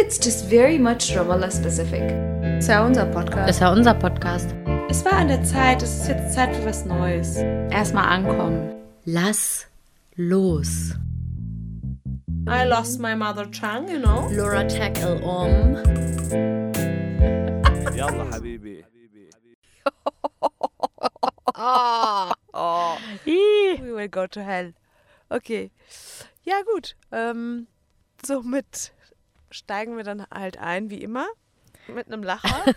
it's just very much Ramallah specific. Es war unser Podcast. Es war unser Podcast. Es war an der Zeit, es ist jetzt Zeit für was Neues. Erstmal ankommen. Lass los. I lost my mother tongue, you know. Laura tackle um. Yalla Habibi. oh. oh. We will go to hell. Okay. Ja, gut. Ähm, somit steigen wir dann halt ein, wie immer. Mit einem Lacher.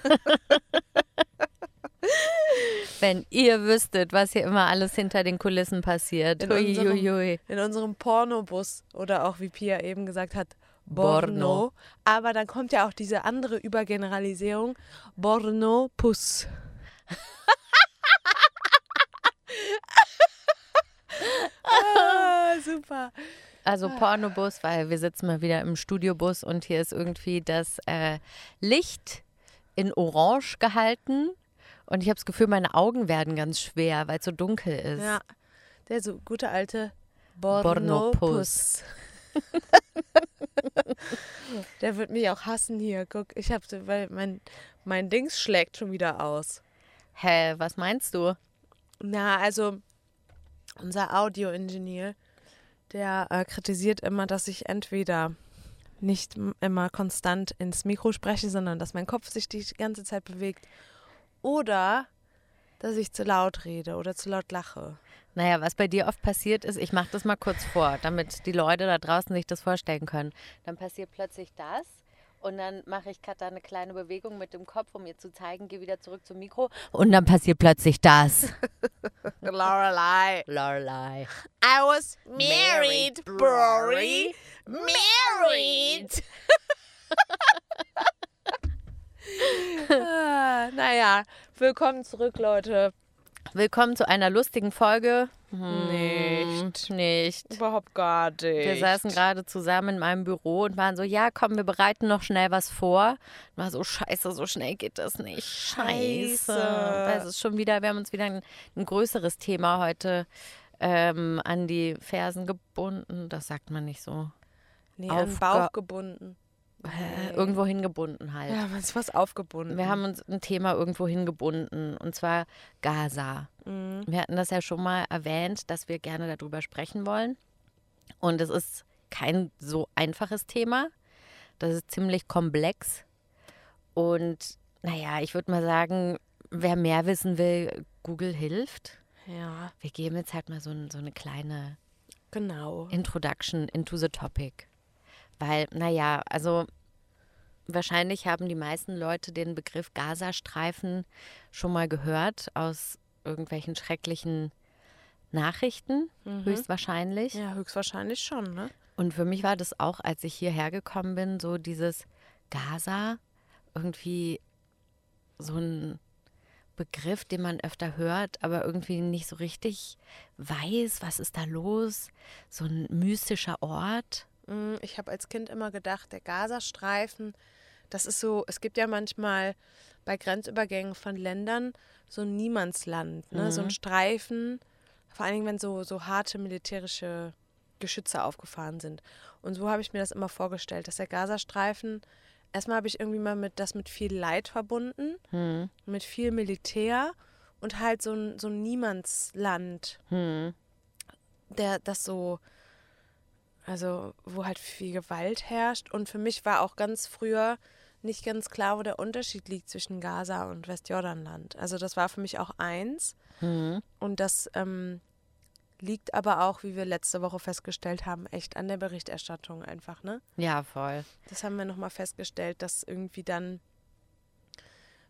Wenn ihr wüsstet, was hier immer alles hinter den Kulissen passiert. In unserem- in unserem Pornobus oder auch wie Pia eben gesagt hat, Borno. Borno. Aber dann kommt ja auch diese andere Übergeneralisierung, Borno-Puss. ah, super. Also Pornobus, weil wir sitzen mal wieder im Studiobus und hier ist irgendwie das äh, Licht in Orange gehalten. Und ich habe das Gefühl, meine Augen werden ganz schwer, weil es so dunkel ist. Ja, der so gute alte Borno-Puss. Borno-Puss. der wird mich auch hassen hier. Guck, ich habe, weil mein, mein Dings schlägt schon wieder aus. Hä, was meinst du? Na, also unser Audio-Ingenieur, der äh, kritisiert immer, dass ich entweder nicht immer konstant ins Mikro spreche, sondern dass mein Kopf sich die ganze Zeit bewegt oder dass ich zu laut rede oder zu laut lache. Naja, was bei dir oft passiert ist, ich mache das mal kurz vor, damit die Leute da draußen sich das vorstellen können. Dann passiert plötzlich das und dann mache ich gerade da eine kleine Bewegung mit dem Kopf, um ihr zu zeigen, gehe wieder zurück zum Mikro und dann passiert plötzlich das. Lorelei. Lorelei. I was married, Brory. Married. ah, naja, willkommen zurück, Leute. Willkommen zu einer lustigen Folge. Hm, Nicht. Nicht. Überhaupt gar nicht. Wir saßen gerade zusammen in meinem Büro und waren so, ja, komm, wir bereiten noch schnell was vor. Und war so, scheiße, so schnell geht das nicht. Scheiße. Scheiße. Es ist schon wieder, wir haben uns wieder ein, ein größeres Thema heute ähm, an die Fersen gebunden. Das sagt man nicht so. nee, an den Bauch gebunden. Äh, irgendwo hingebunden halt. Ja, was was aufgebunden. Wir haben uns ein Thema irgendwo hingebunden und zwar Gaza. Mhm. Wir hatten das ja schon mal erwähnt, dass wir gerne darüber sprechen wollen. Und es ist kein so einfaches Thema. Das ist ziemlich komplex. Und naja, ich würde mal sagen, wer mehr wissen will, Google hilft. Ja, Wir geben jetzt halt mal so, so eine kleine genau. Introduction into the topic. Weil, naja, also wahrscheinlich haben die meisten Leute den Begriff Gazastreifen schon mal gehört aus irgendwelchen schrecklichen Nachrichten, höchstwahrscheinlich. Ja, höchstwahrscheinlich schon, ne? Und für mich war das auch, als ich hierher gekommen bin, so dieses Gaza irgendwie so ein Begriff, den man öfter hört, aber irgendwie nicht so richtig weiß, was ist da los. So ein mystischer Ort. Mm, Ich habe als Kind immer gedacht, der Gazastreifen, das ist so, es gibt ja manchmal bei Grenzübergängen von Ländern so ein Niemandsland, ne? so ein Streifen, vor allen Dingen, wenn so, so harte militärische Geschütze aufgefahren sind. Und so habe ich mir das immer vorgestellt, dass der Gazastreifen, erstmal habe ich irgendwie mal mit, das mit viel Leid verbunden, Hm, mit viel Militär und halt so ein, so ein Niemandsland, hm, der das so, also wo halt viel Gewalt herrscht. Und für mich war auch ganz früher nicht ganz klar, wo der Unterschied liegt zwischen Gaza und Westjordanland. Also das war für mich auch eins. hm. Und das ähm, liegt aber auch, wie wir letzte Woche festgestellt haben, echt an der Berichterstattung einfach, ne? Ja, voll. Das haben wir nochmal festgestellt, dass irgendwie dann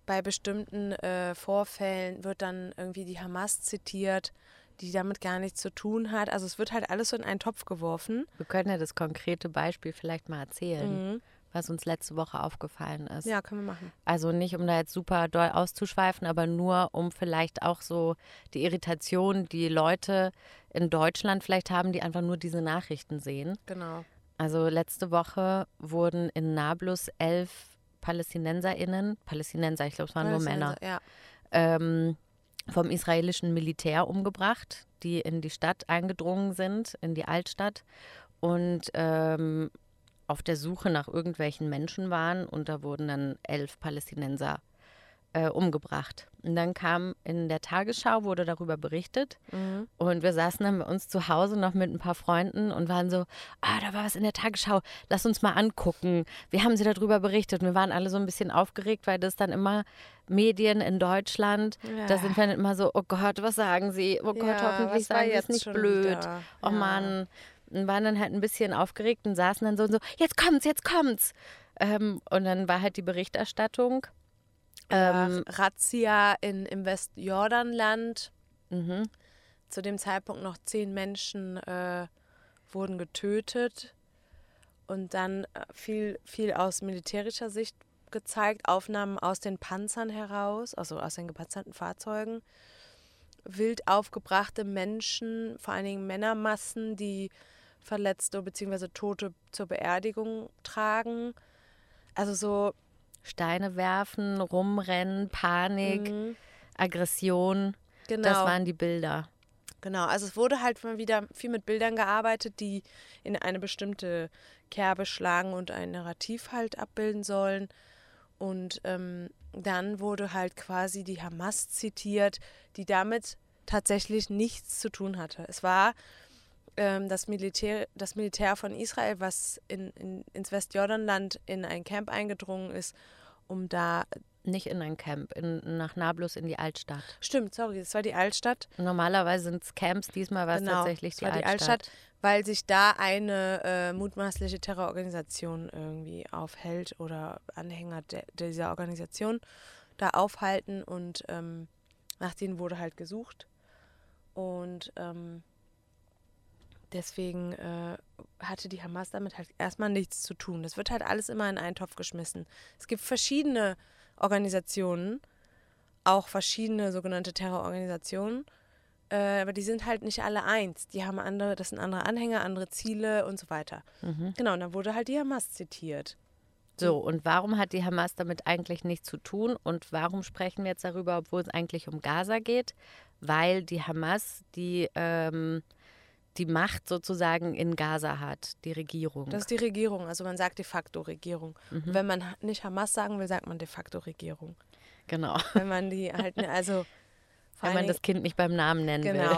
bei bestimmten äh, Vorfällen wird dann irgendwie die Hamas zitiert, die damit gar nichts zu tun hat. Also es wird halt alles so in einen Topf geworfen. Wir können ja das konkrete Beispiel vielleicht mal erzählen, was uns letzte Woche aufgefallen ist. Ja, können wir machen. Also nicht, um da jetzt super doll auszuschweifen, aber nur, um vielleicht auch so die Irritation, die Leute in Deutschland vielleicht haben, die einfach nur diese Nachrichten sehen. Genau. Also letzte Woche wurden in Nablus elf PalästinenserInnen, Palästinenser, ich glaube, es waren nur Männer, Ja. ähm, vom israelischen Militär umgebracht, die in die Stadt eingedrungen sind, in die Altstadt und ähm, auf der Suche nach irgendwelchen Menschen waren und da wurden dann elf Palästinenser äh, umgebracht. Und dann kam in der Tagesschau, wurde darüber berichtet. Mhm. Und wir saßen dann bei uns zu Hause noch mit ein paar Freunden und waren so, ah, da war was in der Tagesschau, lass uns mal angucken. Wie haben sie darüber berichtet? Und wir waren alle so ein bisschen aufgeregt, weil das dann immer Medien in Deutschland, Ja. da sind wir dann immer so, oh Gott, was sagen sie? Oh Gott, Ja, hoffentlich sagen sie es jetzt nicht blöd. wieder? Oh Ja. Mann. Und waren dann halt ein bisschen aufgeregt und saßen dann so und so, jetzt kommt's, jetzt kommt's. Ähm, und dann war halt die Berichterstattung. Ähm, Razzia in, im Westjordanland. mhm. Zu dem Zeitpunkt noch zehn Menschen äh, wurden getötet. Und dann äh, viel, viel aus militärischer Sicht gezeigt, Aufnahmen aus den Panzern heraus, also aus den gepanzerten Fahrzeugen. Wild aufgebrachte Menschen, vor allen Dingen Männermassen, die Verletzte bzw. Tote zur Beerdigung tragen. Also so Steine werfen, rumrennen, Panik, Mhm. Aggression. genau. Das waren die Bilder. Genau, also es wurde halt mal wieder viel mit Bildern gearbeitet, die in eine bestimmte Kerbe schlagen und ein Narrativ halt abbilden sollen. Und ähm, dann wurde halt quasi die Hamas zitiert, die damit tatsächlich nichts zu tun hatte. Es war ähm, das, Militär, das Militär von Israel, was in, in, ins Westjordanland in ein Camp eingedrungen ist, um da. Nicht in ein Camp, in, nach Nablus in die Altstadt. Stimmt, sorry, das war die Altstadt. Normalerweise sind es Camps, diesmal war es Genau, tatsächlich die war die Altstadt. Altstadt, weil sich da eine äh, mutmaßliche Terrororganisation irgendwie aufhält oder Anhänger de dieser Organisation da aufhalten und ähm, nach denen wurde halt gesucht. Und ähm, deswegen äh, hatte die Hamas damit halt erstmal nichts zu tun. Das wird halt alles immer in einen Topf geschmissen. Es gibt verschiedene Organisationen, auch verschiedene sogenannte Terrororganisationen, äh, aber die sind halt nicht alle eins. Die haben andere, das sind andere Anhänger, andere Ziele und so weiter. Mhm. Genau, und dann wurde halt die Hamas zitiert. So, und warum hat die Hamas damit eigentlich nichts zu tun? Und warum sprechen wir jetzt darüber, obwohl es eigentlich um Gaza geht? Weil die Hamas die, ähm, die Macht sozusagen in Gaza hat, die Regierung. Das ist die Regierung, also man sagt de facto Regierung. Mhm. Wenn man nicht Hamas sagen will, sagt man de facto Regierung. genau. Wenn man die halt, ne- also Wenn man das Kind nicht beim Namen nennen Dingen- will.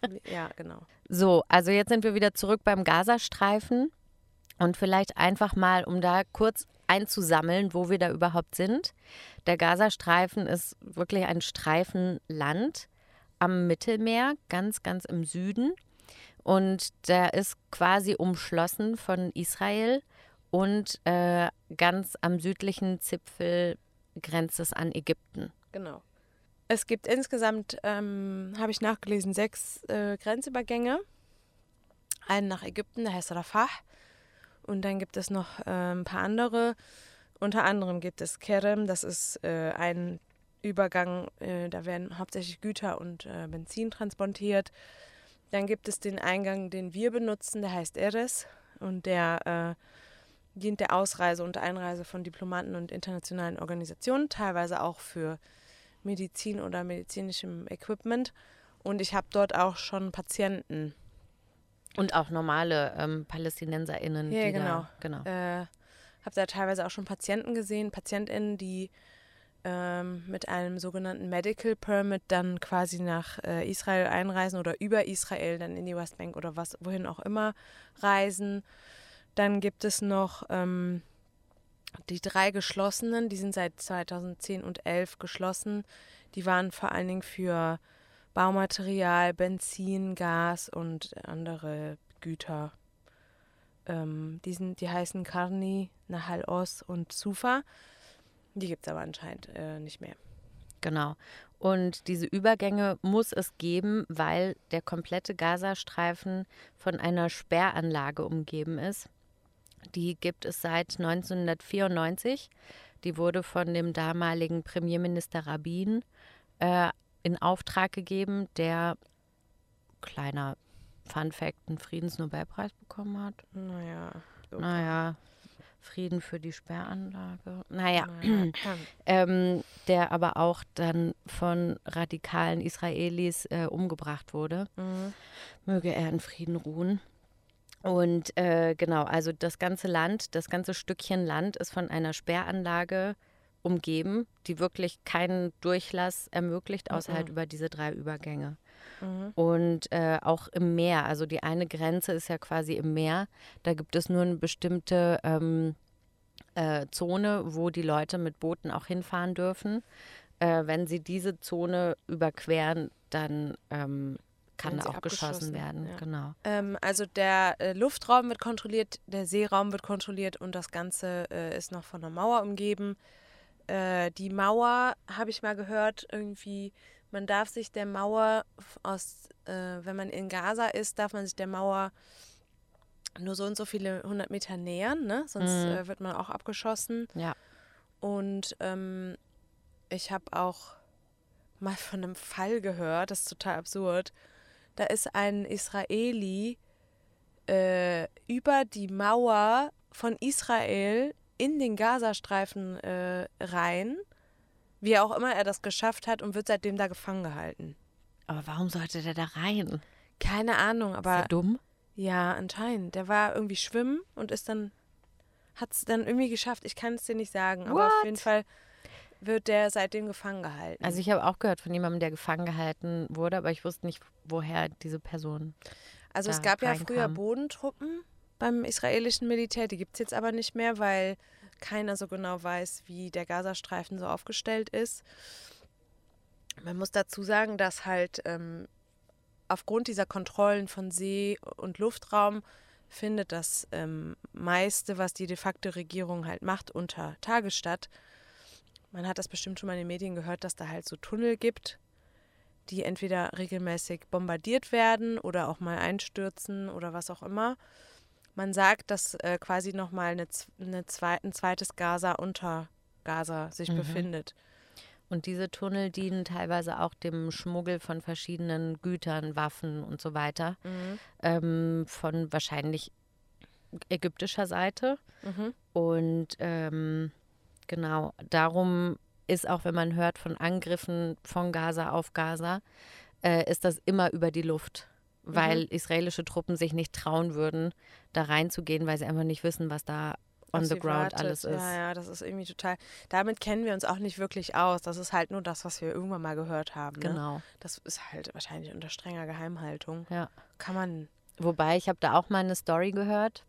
genau, ja, genau. So, also jetzt sind wir wieder zurück beim Gazastreifen und vielleicht einfach mal, um da kurz einzusammeln, wo wir da überhaupt sind. Der Gazastreifen ist wirklich ein Streifenland am Mittelmeer, ganz, ganz im Süden. Und der ist quasi umschlossen von Israel und äh, ganz am südlichen Zipfel grenzt es an Ägypten. Genau. Es gibt insgesamt, ähm, habe ich nachgelesen, sechs äh, Grenzübergänge. Einen nach Ägypten, der heißt Rafah. Und dann gibt es noch äh, ein paar andere. Unter anderem gibt es Kerem, das ist äh, ein Übergang, äh, da werden hauptsächlich Güter und äh, Benzin transportiert. Dann gibt es den Eingang, den wir benutzen, der heißt Eres. Und der äh, dient der Ausreise und Einreise von Diplomaten und internationalen Organisationen, teilweise auch für Medizin oder medizinischem Equipment. Und ich habe dort auch schon Patienten. Und auch normale ähm, PalästinenserInnen. Ja, die genau. Da, genau. Äh, habe da teilweise auch schon Patienten gesehen, PatientInnen, die ähm, mit einem sogenannten Medical Permit dann quasi nach äh, Israel einreisen oder über Israel dann in die Westbank oder was, wohin auch immer reisen. Dann gibt es noch ähm, die drei geschlossenen, die sind seit 2010 und 11 geschlossen. Die waren vor allen Dingen für Baumaterial, Benzin, Gas und andere Güter. Ähm, die, sind, die heißen Karni, Nahal Oz und Sufa. Die gibt es aber anscheinend äh, nicht mehr. Genau. Und diese Übergänge muss es geben, weil der komplette Gazastreifen von einer Sperranlage umgeben ist. Die gibt es seit 1994. Die wurde von dem damaligen Premierminister Rabin äh, in Auftrag gegeben, der, kleiner Fun Fact, einen Friedensnobelpreis bekommen hat. Naja. so. Naja, Frieden für die Sperranlage. Naja, Naja. ähm, der aber auch dann von radikalen Israelis äh, umgebracht wurde. Mhm. Möge er in Frieden ruhen. Und äh, genau, also das ganze Land, das ganze Stückchen Land ist von einer Sperranlage umgeben, die wirklich keinen Durchlass ermöglicht, außer halt über diese drei Übergänge. Und äh, auch im Meer, also die eine Grenze ist ja quasi im Meer, da gibt es nur eine bestimmte ähm, äh, Zone, wo die Leute mit Booten auch hinfahren dürfen. Äh, wenn sie diese Zone überqueren, dann ähm, kann auch geschossen werden. ja. Genau. Ähm, also der äh, Luftraum wird kontrolliert, der Seeraum wird kontrolliert und das Ganze äh, ist noch von einer Mauer umgeben. Äh, die Mauer, habe ich mal gehört, irgendwie, man darf sich der Mauer aus, äh, wenn man in Gaza ist, darf man sich der Mauer nur so und so viele hundert Meter nähern, ne? sonst Mhm. äh, wird man auch abgeschossen. Ja. Und ähm, ich habe auch mal von einem Fall gehört, das ist total absurd. Da ist ein Israeli äh, über die Mauer von Israel in den Gazastreifen äh, rein, wie auch immer er das geschafft hat und wird seitdem da gefangen gehalten. Aber warum sollte der da rein? Keine Ahnung, Ist aber der dumm? ja, anscheinend. Der war irgendwie schwimmen und ist dann, hat es dann irgendwie geschafft. Ich kann es dir nicht sagen, aber auf What? jeden Fall wird der seitdem gefangen gehalten. Also ich habe auch gehört von jemandem, der gefangen gehalten wurde, aber ich wusste nicht, woher diese Person. Also es gab ja früher reinkam. Bodentruppen beim israelischen Militär, die gibt es jetzt aber nicht mehr, weil keiner so genau weiß, wie der Gazastreifen so aufgestellt ist. Man muss dazu sagen, dass halt ähm, aufgrund dieser Kontrollen von See- und Luftraum findet das ähm, meiste, was die de facto Regierung halt macht, unter Tage statt. Man hat das bestimmt schon mal in den Medien gehört, dass da halt so Tunnel gibt, die entweder regelmäßig bombardiert werden oder auch mal einstürzen oder was auch immer. Man sagt, dass äh, quasi nochmal eine, eine zweit, ein zweites Gaza unter Gaza sich Mhm. befindet. Und diese Tunnel dienen teilweise auch dem Schmuggel von verschiedenen Gütern, Waffen und so weiter. Ähm, von wahrscheinlich ägyptischer Seite. Mhm. Und ähm, genau, darum ist auch, wenn man hört von Angriffen von Gaza auf Gaza, äh, ist das immer über die Luft. Weil israelische Truppen sich nicht trauen würden, da reinzugehen, weil sie einfach nicht wissen, was da on the ground wartet. alles ist. Ja, ja, das ist irgendwie total. Damit kennen wir uns auch nicht wirklich aus. Das ist halt nur das, was wir irgendwann mal gehört haben. Ne? Genau. Das ist halt wahrscheinlich unter strenger Geheimhaltung. Ja. Kann man. Wobei, ich habe da auch mal eine Story gehört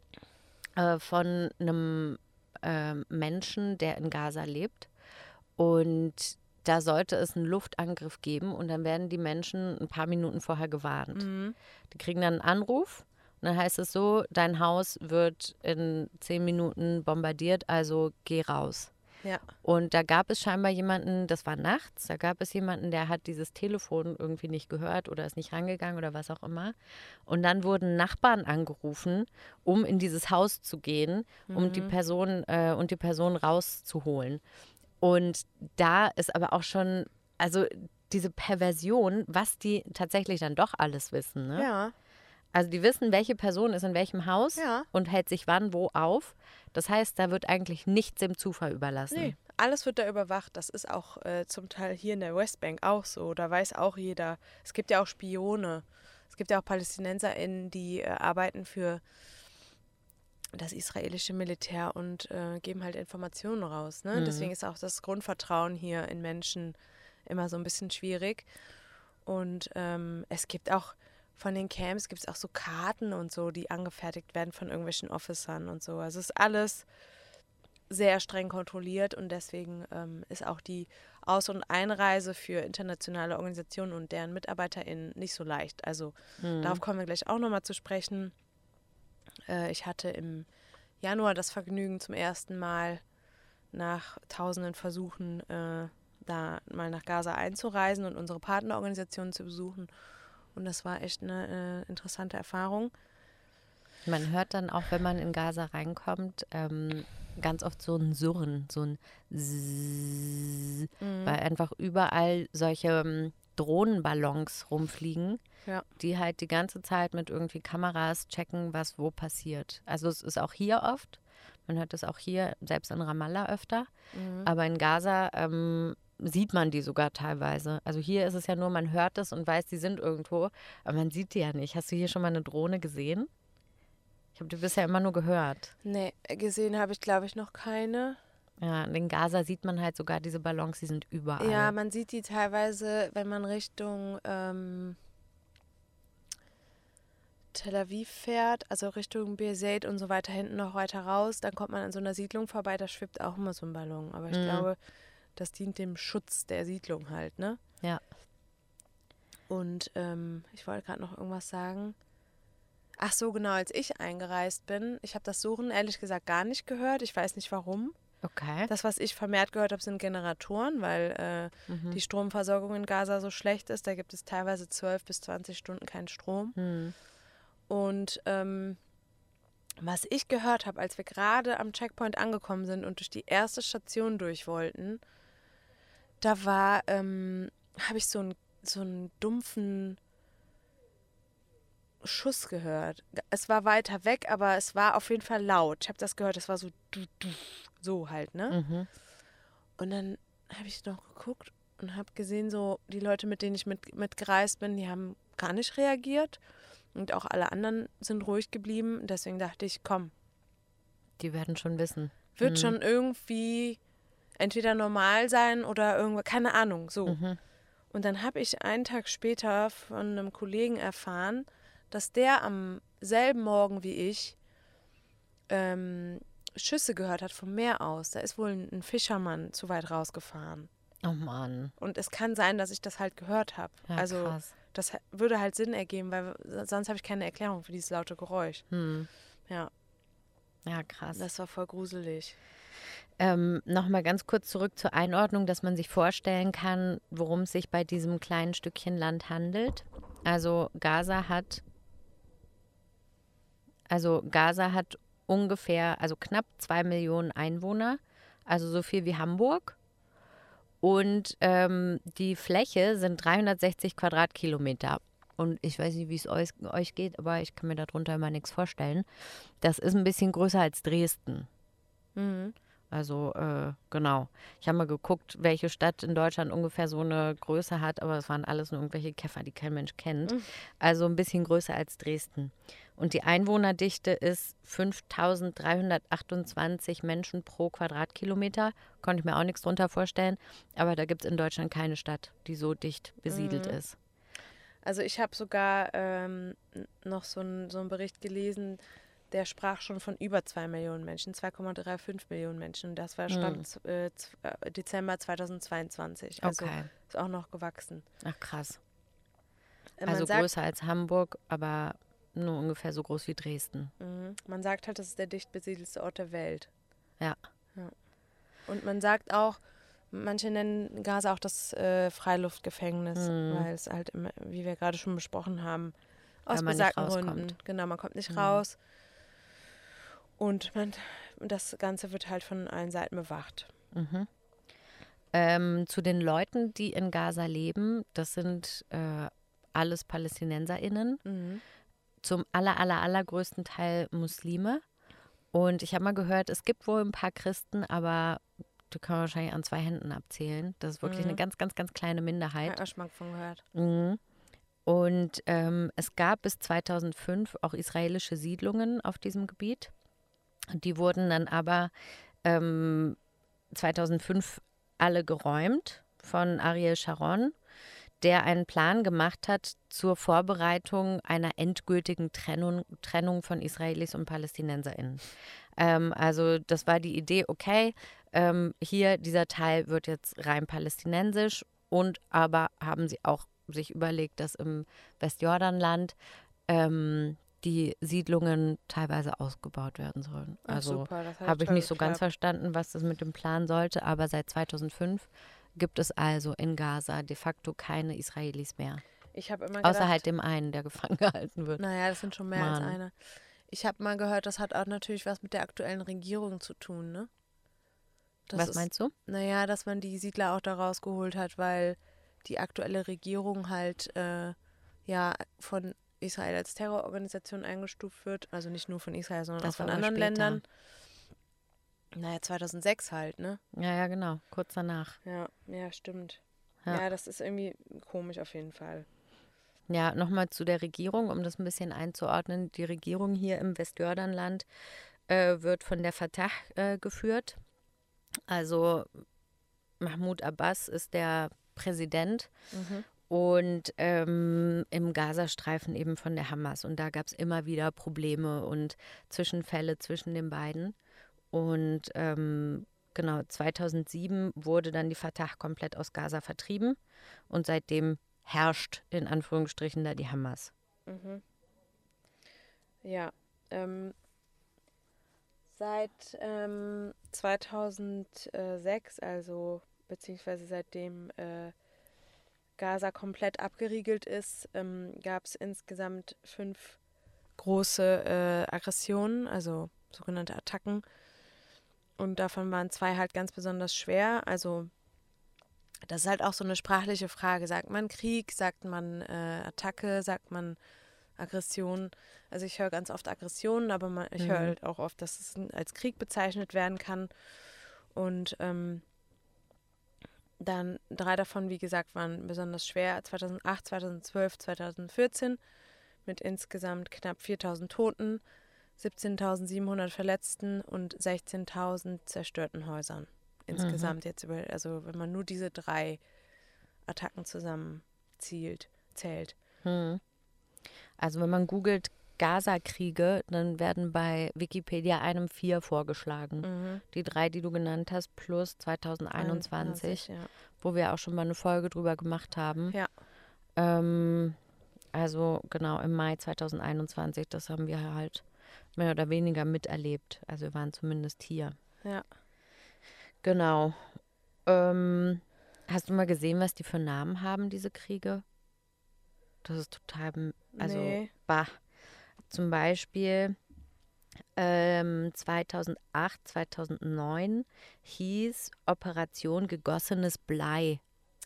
äh, von einem äh, Menschen, der in Gaza lebt. Und da sollte es einen Luftangriff geben und dann werden die Menschen ein paar Minuten vorher gewarnt. Mhm. Die kriegen dann einen Anruf und dann heißt es so, dein Haus wird in zehn Minuten bombardiert, also geh raus. Ja. Und da gab es scheinbar jemanden, das war nachts, da gab es jemanden, der hat dieses Telefon irgendwie nicht gehört oder ist nicht rangegangen oder was auch immer. Und dann wurden Nachbarn angerufen, um in dieses Haus zu gehen, um die Person äh, und die Person rauszuholen. Und da ist aber auch schon, also diese Perversion, was die tatsächlich dann doch alles wissen. Ne? Ja. Also die wissen, welche Person ist in welchem Haus Ja. und hält sich wann wo auf. Das heißt, da wird eigentlich nichts dem Zufall überlassen. Nee, alles wird da überwacht. Das ist auch äh, zum Teil hier in der Westbank auch so. Da weiß auch jeder. Es gibt ja auch Spione. Es gibt ja auch PalästinenserInnen, die äh, arbeiten für das israelische Militär und äh, geben halt Informationen raus. Ne? Mhm. Deswegen ist auch das Grundvertrauen hier in Menschen immer so ein bisschen schwierig. Und ähm, es gibt auch von den Camps gibt es auch so Karten und so, die angefertigt werden von irgendwelchen Officern und so. Also es ist alles sehr streng kontrolliert und deswegen ähm, ist auch die Aus- und Einreise für internationale Organisationen und deren MitarbeiterInnen nicht so leicht. Also darauf kommen wir gleich auch nochmal zu sprechen. Äh, ich hatte im Januar das Vergnügen zum ersten Mal nach tausenden Versuchen äh, da mal nach Gaza einzureisen und unsere Partnerorganisationen zu besuchen. Und das war echt eine äh, interessante Erfahrung. Man hört dann auch, wenn man in Gaza reinkommt, ähm, ganz oft so ein Surren, so ein Zzzz, weil einfach überall solche ähm, Drohnenballons rumfliegen, Ja. die halt die ganze Zeit mit irgendwie Kameras checken, was wo passiert. Also es ist auch hier oft, man hört es auch hier, selbst in Ramallah öfter, aber in Gaza ähm, sieht man die sogar teilweise. Also hier ist es ja nur, man hört es und weiß, die sind irgendwo, aber man sieht die ja nicht. Hast du hier schon mal eine Drohne gesehen? Ich habe die bisher immer nur gehört. Nee, gesehen habe ich, glaube ich, noch keine. Ja, in Gaza sieht man halt sogar diese Ballons, die sind überall. Ja, man sieht die teilweise, wenn man Richtung ähm, Tel Aviv fährt, also Richtung Birzeit und so weiter, hinten noch weiter raus, dann kommt man an so einer Siedlung vorbei, da schwippt auch immer so ein Ballon. Aber ich Mhm. glaube, das dient dem Schutz der Siedlung halt, ne? Ja. Und ähm, ich wollte gerade noch irgendwas sagen. Ach so, genau, als ich eingereist bin, ich habe das Suchen ehrlich gesagt gar nicht gehört. Ich weiß nicht warum. Okay. Das, was ich vermehrt gehört habe, sind Generatoren, weil äh, Mhm. die Stromversorgung in Gaza so schlecht ist. Da gibt es teilweise 12 bis 20 Stunden keinen Strom. Hm. Und ähm, was ich gehört habe, als wir gerade am Checkpoint angekommen sind und durch die erste Station durch wollten, da war, ähm, habe ich so einen so einen dumpfen Schuss gehört. Es war weiter weg, aber es war auf jeden Fall laut. Ich habe das gehört, es war so so halt, ne? Mhm. Und dann habe ich noch geguckt und habe gesehen, so die Leute, mit denen ich mit, mitgereist bin, die haben gar nicht reagiert. Und auch alle anderen sind ruhig geblieben. Deswegen dachte ich, komm, Die werden schon wissen. wird Mhm. schon irgendwie entweder normal sein oder irgendwo, keine Ahnung, so. Mhm. Und dann habe ich einen Tag später von einem Kollegen erfahren, dass der am selben Morgen wie ich ähm, Schüsse gehört hat vom Meer aus. Da ist wohl ein, ein Fischermann zu weit rausgefahren. Oh Mann. Und es kann sein, dass ich das halt gehört habe. Ja, also krass. das würde halt Sinn ergeben, weil sonst habe ich keine Erklärung für dieses laute Geräusch. Hm. Ja, Ja, krass. das war voll gruselig. Ähm, Nochmal ganz kurz zurück zur Einordnung, dass man sich vorstellen kann, worum es sich bei diesem kleinen Stückchen Land handelt. Also Gaza hat, also Gaza hat ungefähr, also knapp zwei Millionen Einwohner, also so viel wie Hamburg. Und ähm, die Fläche sind 360 Quadratkilometer. Und ich weiß nicht, wie es euch, euch geht, aber ich kann mir darunter immer nichts vorstellen. Das ist ein bisschen größer als Dresden. Mhm. Also äh, genau. Ich habe mal geguckt, welche Stadt in Deutschland ungefähr so eine Größe hat, aber es waren alles nur irgendwelche Käfer, die kein Mensch kennt. Also ein bisschen größer als Dresden. Und die Einwohnerdichte ist 5328 Menschen pro Quadratkilometer. Konnte ich mir auch nichts drunter vorstellen. Aber da gibt es in Deutschland keine Stadt, die so dicht besiedelt ist. Also ich habe sogar ähm, noch so einen so einen Bericht gelesen, der sprach schon von über zwei Millionen Menschen, 2,35 Millionen Menschen. Das war Stand z- äh, Dezember 2022. Also Okay. ist auch noch gewachsen. Ach krass. Äh, Also sagt, größer als Hamburg, aber nur ungefähr so groß wie Dresden. Mhm. Man sagt halt, das ist der dicht besiedelste Ort der Welt. Ja. Und man sagt auch, manche nennen Gaza auch das äh, Freiluftgefängnis, Mhm. weil es halt, immer, wie wir gerade schon besprochen haben, aus besagten. Gründen. Genau, man kommt nicht Mhm. raus. Und man, das Ganze wird halt von allen Seiten bewacht. Mhm. Ähm, zu den Leuten, die in Gaza leben, das sind äh, alles PalästinenserInnen, Mhm. zum aller, aller, allergrößten Teil Muslime. Und ich habe mal gehört, es gibt wohl ein paar Christen, aber die kann man wahrscheinlich an zwei Händen abzählen. Das ist wirklich Mhm. eine ganz, ganz, ganz kleine Minderheit. Schon mal von gehört. Mhm. Und ähm, es gab bis 2005 auch israelische Siedlungen auf diesem Gebiet. Die wurden dann aber ähm, 2005 alle geräumt von Ariel Sharon, der einen Plan gemacht hat zur Vorbereitung einer endgültigen Trennung, Trennung von Israelis und PalästinenserInnen. Ähm, also das war die Idee, okay, ähm, hier dieser Teil wird jetzt rein palästinensisch und aber haben sie auch sich überlegt, dass im Westjordanland ähm, die Siedlungen teilweise ausgebaut werden sollen. Also habe ich nicht so ganz verstanden, was das mit dem Plan sollte, aber seit 2005 gibt es also in Gaza de facto keine Israelis mehr. Ich habe immer gedacht, Außer halt dem einen, der gefangen gehalten wird. naja, das sind schon mehr als Mann. einer. Ich habe mal gehört, das hat auch natürlich was mit der aktuellen Regierung zu tun, ne? Das was ist- meinst du? Naja, dass man die Siedler auch da rausgeholt hat, weil die aktuelle Regierung halt äh, ja von Israel als Terrororganisation eingestuft wird. Also nicht nur von Israel, sondern Das auch von anderen später. Ländern. Naja, 2006 halt, ne? Ja, ja, genau. Kurz danach. Ja, ja, stimmt. Ja. Ja. das ist irgendwie komisch auf jeden Fall. Ja, nochmal zu der Regierung, um das ein bisschen einzuordnen. Die Regierung hier im Westjordanland äh, wird von der Fatah äh, geführt. Also Mahmoud Abbas ist der Präsident Mhm. Und ähm, im Gazastreifen eben von der Hamas. Und da gab es immer wieder Probleme und Zwischenfälle zwischen den beiden. Und ähm, genau, 2007 wurde dann die Fatah komplett aus Gaza vertrieben und seitdem herrscht in Anführungsstrichen da die Hamas. Mhm. Ja, ähm, seit ähm, 2006, also beziehungsweise seitdem äh, Gaza komplett abgeriegelt ist, ähm, gab es insgesamt fünf große äh, Aggressionen, also sogenannte Attacken. Und davon waren zwei halt ganz besonders schwer. Also das ist halt auch so eine sprachliche Frage. Sagt man Krieg, sagt man äh, Attacke, sagt man Aggression? Also ich höre ganz oft Aggressionen, aber man, ich höre Mhm. halt auch oft, dass es als Krieg bezeichnet werden kann. Und ähm, dann drei davon, wie gesagt, waren besonders schwer. 2008, 2012, 2014 mit insgesamt knapp 4000 Toten, 17.700 Verletzten und 16.000 zerstörten Häusern. Insgesamt jetzt über, also wenn man nur diese drei Attacken zusammen zielt, zählt. Hm. Also wenn man googelt Gaza-Kriege, dann werden bei Wikipedia einem vier vorgeschlagen. Mhm. Die drei, die du genannt hast, plus 2021, ja. wo wir auch schon mal eine Folge drüber gemacht haben. Ja. Ähm, also genau im Mai 2021, das haben wir halt mehr oder weniger miterlebt. Also wir waren zumindest hier. Ja. Genau. Ähm, hast du mal gesehen, was die für Namen haben, diese Kriege? Das ist total, also nee. bah. Zum Beispiel ähm, 2008, 2009 hieß Operation gegossenes Blei.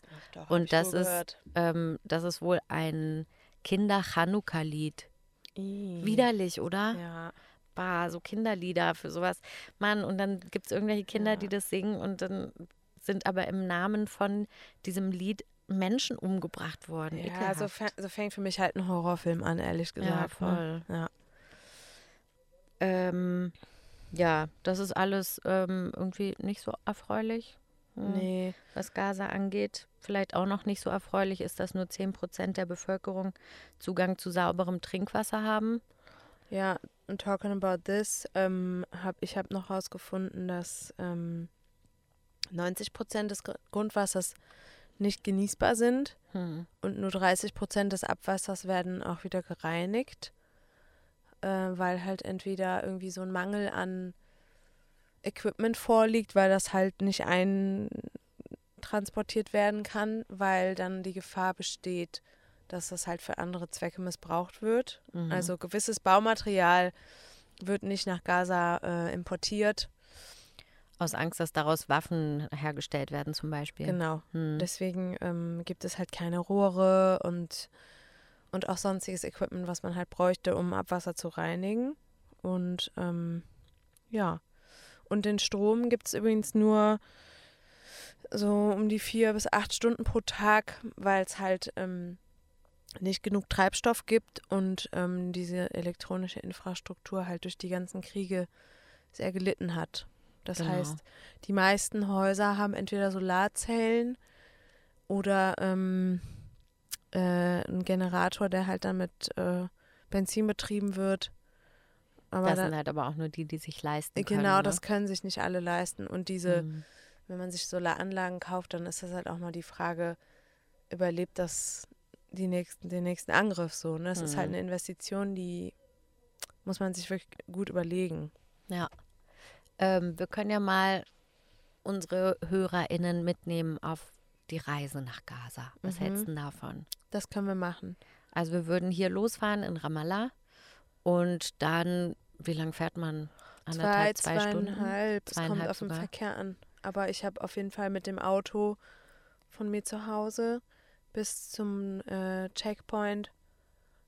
Ach doch, Und das ist-. Ähm, das ist wohl ein Kinder-Chanukka-Lied. Widerlich, oder? Ja. Bah, so Kinderlieder für sowas. Mann, und dann gibt es irgendwelche Kinder, Ja. die das singen und dann sind aber im Namen von diesem Lied Menschen umgebracht worden. Ja, Ekelhaft. so, fäng- so fängt für mich halt ein Horrorfilm an, ehrlich gesagt. Ja, ne? voll. Ja. Ähm, ja, das ist alles ähm, irgendwie nicht so erfreulich. Hm. Nee. Was Gaza angeht, vielleicht auch noch nicht so erfreulich ist, dass nur 10 Prozent der Bevölkerung Zugang zu sauberem Trinkwasser haben. Ja, und talking about this, ähm, hab, ich habe noch herausgefunden, dass ähm, 90 Prozent des Gr- Grundwassers nicht genießbar sind Hm. und nur 30 Prozent des Abwassers werden auch wieder gereinigt, äh, weil halt entweder irgendwie so ein Mangel an Equipment vorliegt, weil das halt nicht eintransportiert werden kann, weil dann die Gefahr besteht, dass das halt für andere Zwecke missbraucht wird. Mhm. Also gewisses Baumaterial wird nicht nach Gaza äh, importiert. Aus Angst, dass daraus Waffen hergestellt werden, zum Beispiel. Genau. Hm. Deswegen ähm, gibt es halt keine Rohre und, und auch sonstiges Equipment, was man halt bräuchte, um Abwasser zu reinigen. Und ähm, ja. Und den Strom gibt es übrigens nur so um die vier bis acht Stunden pro Tag, weil es halt ähm, nicht genug Treibstoff gibt und ähm, diese elektronische Infrastruktur halt durch die ganzen Kriege sehr gelitten hat. Das Genau. heißt, die meisten Häuser haben entweder Solarzellen oder ähm, äh, einen Generator, der halt dann mit äh, Benzin betrieben wird. Aber das da, sind halt aber auch nur die, die sich leisten können. genau, ne? das können sich nicht alle leisten. Und diese, Hm. wenn man sich Solaranlagen kauft, dann ist das halt auch mal die Frage, überlebt das die nächsten, den nächsten Angriff so. Ne? Das ist halt Mhm. eine Investition, die muss man sich wirklich gut überlegen. Ja. Ähm, wir können ja mal unsere HörerInnen mitnehmen auf die Reise nach Gaza. Was Mhm. hältst du denn davon? Das können wir machen. Also wir würden hier losfahren in Ramallah und dann, wie lang fährt man? Zwei, Anderthalb, zwei Stunden? zweieinhalb. Es kommt Zweieinhalb auf den. Verkehr an. Aber ich habe auf jeden Fall mit dem Auto von mir zu Hause bis zum äh, Checkpoint.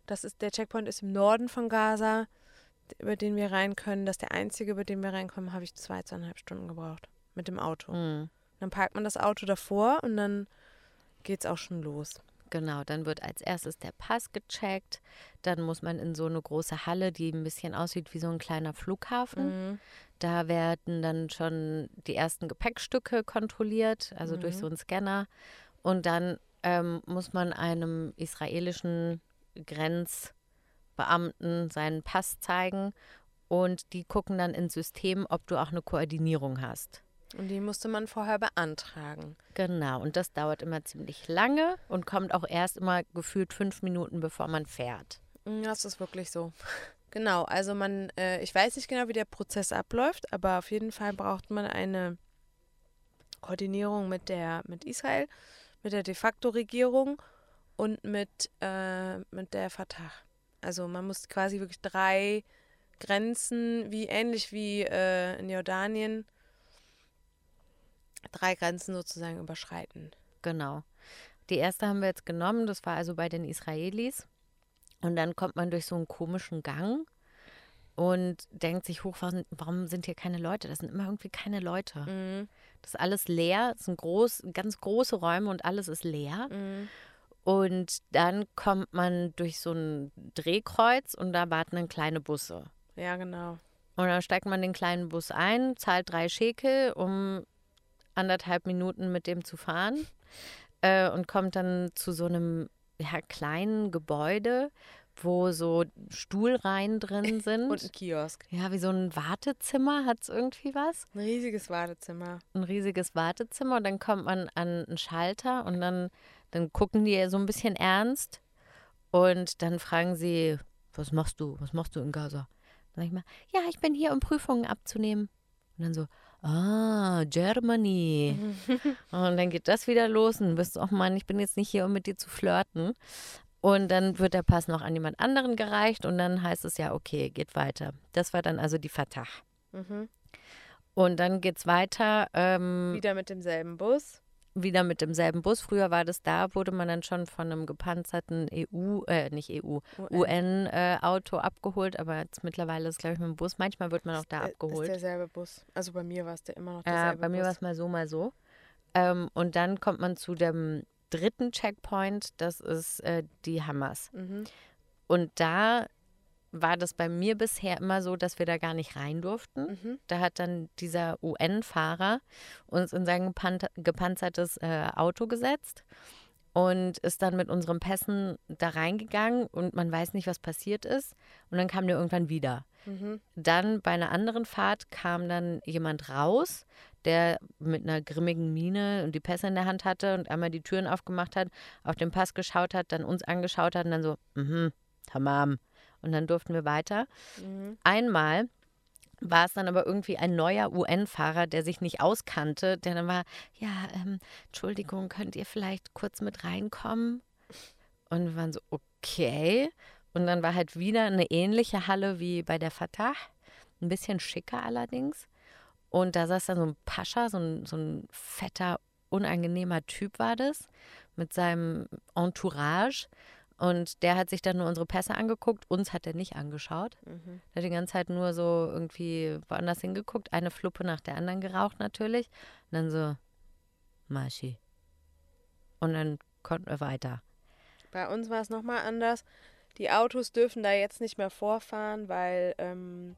Das ist, der Checkpoint ist im Norden von Gaza, über den wir rein können. Das ist der einzige, über den wir reinkommen, habe ich zwei, zweieinhalb Stunden gebraucht. Mit dem Auto. Hm. Dann parkt man das Auto davor und dann geht's auch schon los. Genau, dann wird als erstes der Pass gecheckt. Dann muss man in so eine große Halle, die ein bisschen aussieht wie so ein kleiner Flughafen. Mhm. Da werden dann schon die ersten Gepäckstücke kontrolliert, also durch Mhm. so einen Scanner. Und dann ähm, muss man einem israelischen Grenzbeamten seinen Pass zeigen. Und die gucken dann ins System, ob du auch eine Koordinierung hast. Und die musste man vorher beantragen. Genau, und das dauert immer ziemlich lange und kommt auch erst immer gefühlt fünf Minuten, bevor man fährt. Mm, Das ist wirklich so. Genau, also man, äh, ich weiß nicht genau, wie der Prozess abläuft, aber auf jeden Fall braucht man eine Koordinierung mit der, mit Israel, mit der de facto Regierung und mit, äh, mit der Fatah. Also man muss quasi wirklich drei Grenzen, wie ähnlich wie äh, in Jordanien, drei Grenzen sozusagen überschreiten. Genau. Die erste haben wir jetzt genommen, das war also bei den Israelis. Und dann kommt man durch so einen komischen Gang und denkt sich hoch, warum, sind hier keine Leute? Das sind immer irgendwie keine Leute. Mhm. Das ist alles leer, es sind groß, ganz große Räume und alles ist leer. Mhm. Und dann kommt man durch so ein Drehkreuz und da warten dann kleine Busse. Ja, genau. Und dann steigt man den kleinen Bus ein, zahlt drei Schekel, um anderthalb Minuten mit dem zu fahren äh, und kommt dann zu so einem ja, kleinen Gebäude, wo so Stuhlreihen drin sind. Und ein Kiosk. ja, wie so ein Wartezimmer hat es irgendwie was. Ein riesiges Badezimmer. Ein riesiges Wartezimmer und dann kommt man an einen Schalter und dann, dann gucken die so ein bisschen ernst und dann fragen sie, was machst du? Was machst du in Gaza? Dann sag ich mal, ja, ich bin hier, um Prüfungen abzunehmen. Und dann so, ah, Germany. und dann geht das wieder los und du bist, oh Mann, ich bin jetzt nicht hier, um mit dir zu flirten. Und dann wird der Pass noch an jemand anderen gereicht und dann heißt es ja, okay, geht weiter. Das war dann also die Fatah. Mhm. Und dann geht's weiter. Ähm, Wieder mit demselben Bus. Wieder mit demselben Bus. Früher war das da, wurde man dann schon von einem gepanzerten EU, äh, nicht EU, UN-Auto abgeholt, aber jetzt mittlerweile ist, glaube ich, mit dem Bus. Manchmal wird man auch da Ist- Ist abgeholt. derselbe Bus. Also bei mir war es der immer noch Ja, derselbe bei mir war Bus. es mal so, mal so. Ähm, und dann kommt man zu dem dritten Checkpoint, das ist äh, die Hamas. Mhm. Und da war das bei mir bisher immer so, dass wir da gar nicht rein durften. Mhm. Da hat dann dieser UN-Fahrer uns in sein gepan- gepanzertes äh, Auto gesetzt und ist dann mit unseren Pässen da reingegangen und man weiß nicht, was passiert ist. Und dann kam der irgendwann wieder. Mhm. Dann bei einer anderen Fahrt kam dann jemand raus, der mit einer grimmigen Miene und die Pässe in der Hand hatte und einmal die Türen aufgemacht hat, auf den Pass geschaut hat, dann uns angeschaut hat und dann so, mhm, tamam. Und dann durften wir weiter. Mhm. Einmal war es dann aber irgendwie ein neuer UN-Fahrer, der sich nicht auskannte, der dann war, ja, ähm, Entschuldigung, könnt ihr vielleicht kurz mit reinkommen? Und wir waren so, okay. Und dann war halt wieder eine ähnliche Halle wie bei der Fatah, ein bisschen schicker allerdings. Und da saß dann so ein Pascha, so ein, so ein fetter, unangenehmer Typ war das, mit seinem Entourage. Und der hat sich dann nur unsere Pässe angeguckt, uns hat er nicht angeschaut. Mhm. Der hat die ganze Zeit nur so irgendwie woanders hingeguckt, eine Fluppe nach der anderen geraucht natürlich. Und dann so, Maschi. Und dann konnten wir weiter. Bei uns war es nochmal anders. Die Autos dürfen da jetzt nicht mehr vorfahren, weil ähm,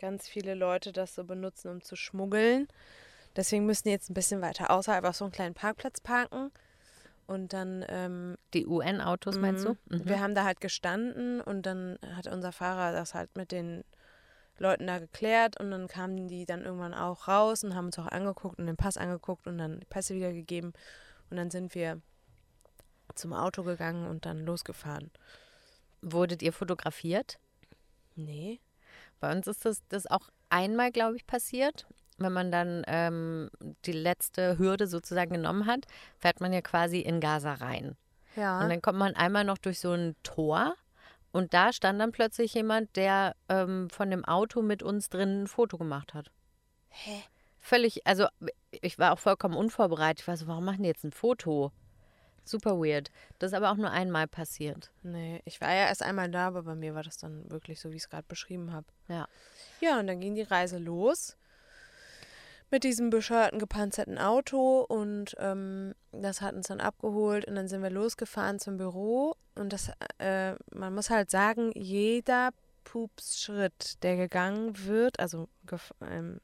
ganz viele Leute das so benutzen, um zu schmuggeln. Deswegen müssen die jetzt ein bisschen weiter außerhalb auf so einen kleinen Parkplatz parken. Und dann, ähm, Die UN-Autos meinst du? mhm, Mhm. wir haben da halt gestanden und dann hat unser Fahrer das halt mit den Leuten da geklärt und dann kamen die dann irgendwann auch raus und haben uns auch angeguckt und den Pass angeguckt und dann die Pässe wiedergegeben. Und dann sind wir zum Auto gegangen und dann losgefahren. Wurdet ihr fotografiert? Nee. Bei uns ist das, das auch einmal, glaube ich, passiert. Wenn man dann ähm, die letzte Hürde sozusagen genommen hat, fährt man ja quasi in Gaza rein. Ja. Und dann kommt man einmal noch durch so ein Tor und da stand dann plötzlich jemand, der ähm, von dem Auto mit uns drin ein Foto gemacht hat. Hä? Völlig, also ich war auch vollkommen unvorbereitet. Ich war so, warum machen die jetzt ein Foto? Super weird. Das ist aber auch nur einmal passiert. Nee, ich war ja erst einmal da, aber bei mir war das dann wirklich so, wie ich es gerade beschrieben habe. Ja. Ja, und dann ging die Reise los. Mit diesem bescheuerten gepanzerten Auto und ähm, das hat uns dann abgeholt und dann sind wir losgefahren zum Büro und das, äh, man muss halt sagen, jeder Pupsschritt, der gegangen wird, also ähm,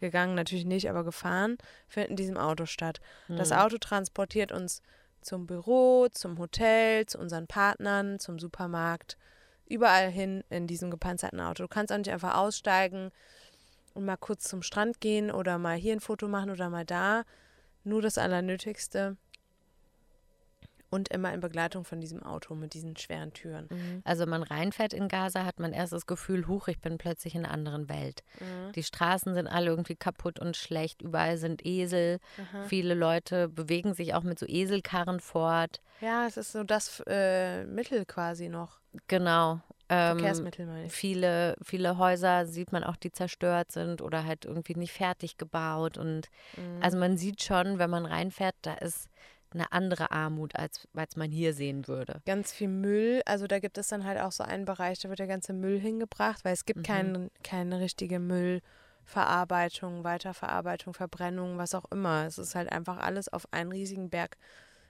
gegangen natürlich nicht, aber gefahren, findet in diesem Auto statt. Mhm. Das Auto transportiert uns zum Büro, zum Hotel, zu unseren Partnern, zum Supermarkt, überall hin in diesem gepanzerten Auto. Du kannst auch nicht einfach aussteigen und mal kurz zum Strand gehen oder mal hier ein Foto machen oder mal da. Nur das Allernötigste. Und immer in Begleitung von diesem Auto mit diesen schweren Türen. Mhm. Also man reinfährt in Gaza, hat man erst das Gefühl, huch, ich bin plötzlich in einer anderen Welt. Mhm. Die Straßen sind alle irgendwie kaputt und schlecht, überall sind Esel. Aha. Viele Leute bewegen sich auch mit so Eselkarren fort. Ja, es ist so das äh, Mittel quasi noch. Genau. Ähm, Verkehrsmittel meine ich. Viele, viele Häuser sieht man auch, die zerstört sind oder halt irgendwie nicht fertig gebaut. Und mhm. also man sieht schon, wenn man reinfährt, da ist eine andere Armut, als, als man hier sehen würde. Ganz viel Müll. Also da gibt es dann halt auch so einen Bereich, da wird der ganze Müll hingebracht, weil es gibt mhm. kein, keine richtige Müllverarbeitung, Weiterverarbeitung, Verbrennung, was auch immer. Es ist halt einfach alles auf einen riesigen Berg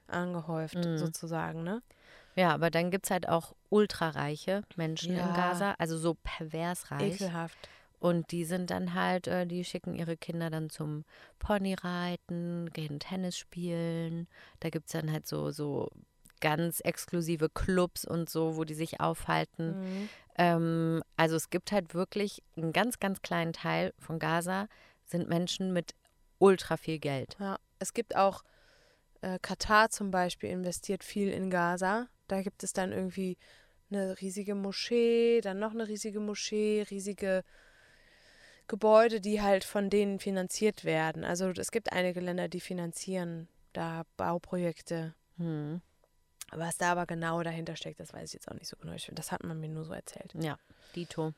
angehäuft, mhm. sozusagen, ne? Ja, aber dann gibt es halt auch ultrareiche Menschen ja. in Gaza, also so pervers reich. Ekelhaft. Und die sind dann halt, äh, die schicken ihre Kinder dann zum Ponyreiten, gehen Tennis spielen. Da gibt es dann halt so, so ganz exklusive Clubs und so, wo die sich aufhalten. Mhm. Ähm, also es gibt halt wirklich einen ganz, ganz kleinen Teil von Gaza sind Menschen mit ultra viel Geld. Ja, es gibt auch äh, Katar zum Beispiel investiert viel in Gaza. Da gibt es dann irgendwie eine riesige Moschee, dann noch eine riesige Moschee, riesige Gebäude, die halt von denen finanziert werden. Also es gibt einige Länder, die finanzieren da Bauprojekte. Hm. Was da aber genau dahinter steckt, das weiß ich jetzt auch nicht so genau. Ich, das hat man mir nur so erzählt. Ja, Dito.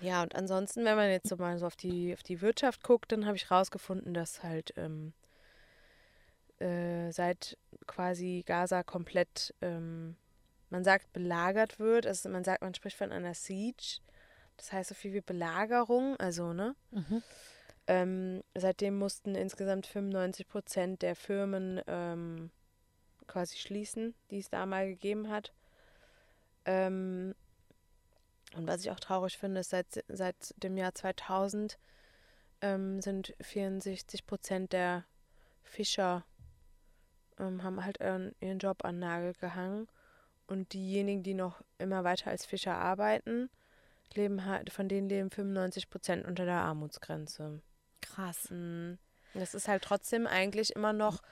Ja, und ansonsten, wenn man jetzt so mal so auf die, auf die Wirtschaft guckt, dann habe ich rausgefunden, dass halt ähm, äh, seit quasi Gaza komplett, ähm, man sagt, belagert wird. Also man sagt, man spricht von einer Siege. Das heißt so viel wie Belagerung, also, ne? Mhm. Ähm, seitdem mussten insgesamt 95 Prozent der Firmen ähm, quasi schließen, die es da mal gegeben hat. Ähm, und was ich auch traurig finde, ist, seit, seit dem Jahr 2000 ähm, sind 64 Prozent der Fischer ähm, haben halt ihren, ihren Job an Nagel gehangen. Und diejenigen, die noch immer weiter als Fischer arbeiten, leben halt, von denen leben 95 Prozent unter der Armutsgrenze. Krass. Mhm. Das ist halt trotzdem eigentlich immer noch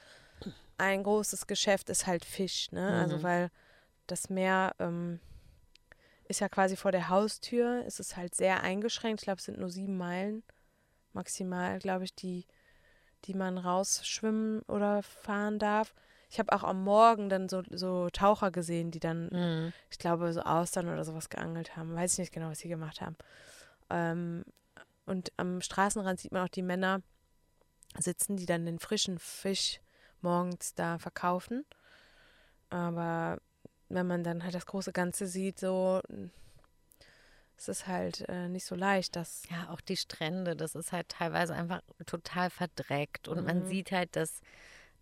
ein großes Geschäft, ist halt Fisch, ne? Also mhm. Also weil das Meer ähm, ist ja quasi vor der Haustür, es ist halt sehr eingeschränkt. Ich glaube, es sind nur sieben Meilen maximal, glaube ich, die, die man rausschwimmen oder fahren darf. Ich habe auch am Morgen dann so, so Taucher gesehen, die dann, mhm. ich glaube, so Austern oder sowas geangelt haben. Weiß ich nicht genau, was sie gemacht haben. Ähm, und am Straßenrand sieht man auch die Männer sitzen, die dann den frischen Fisch morgens da verkaufen. Aber wenn man dann halt das große Ganze sieht, so es ist halt äh, nicht so leicht, dass. Ja, auch die Strände, das ist halt teilweise einfach total verdreckt. Und mhm. man sieht halt, dass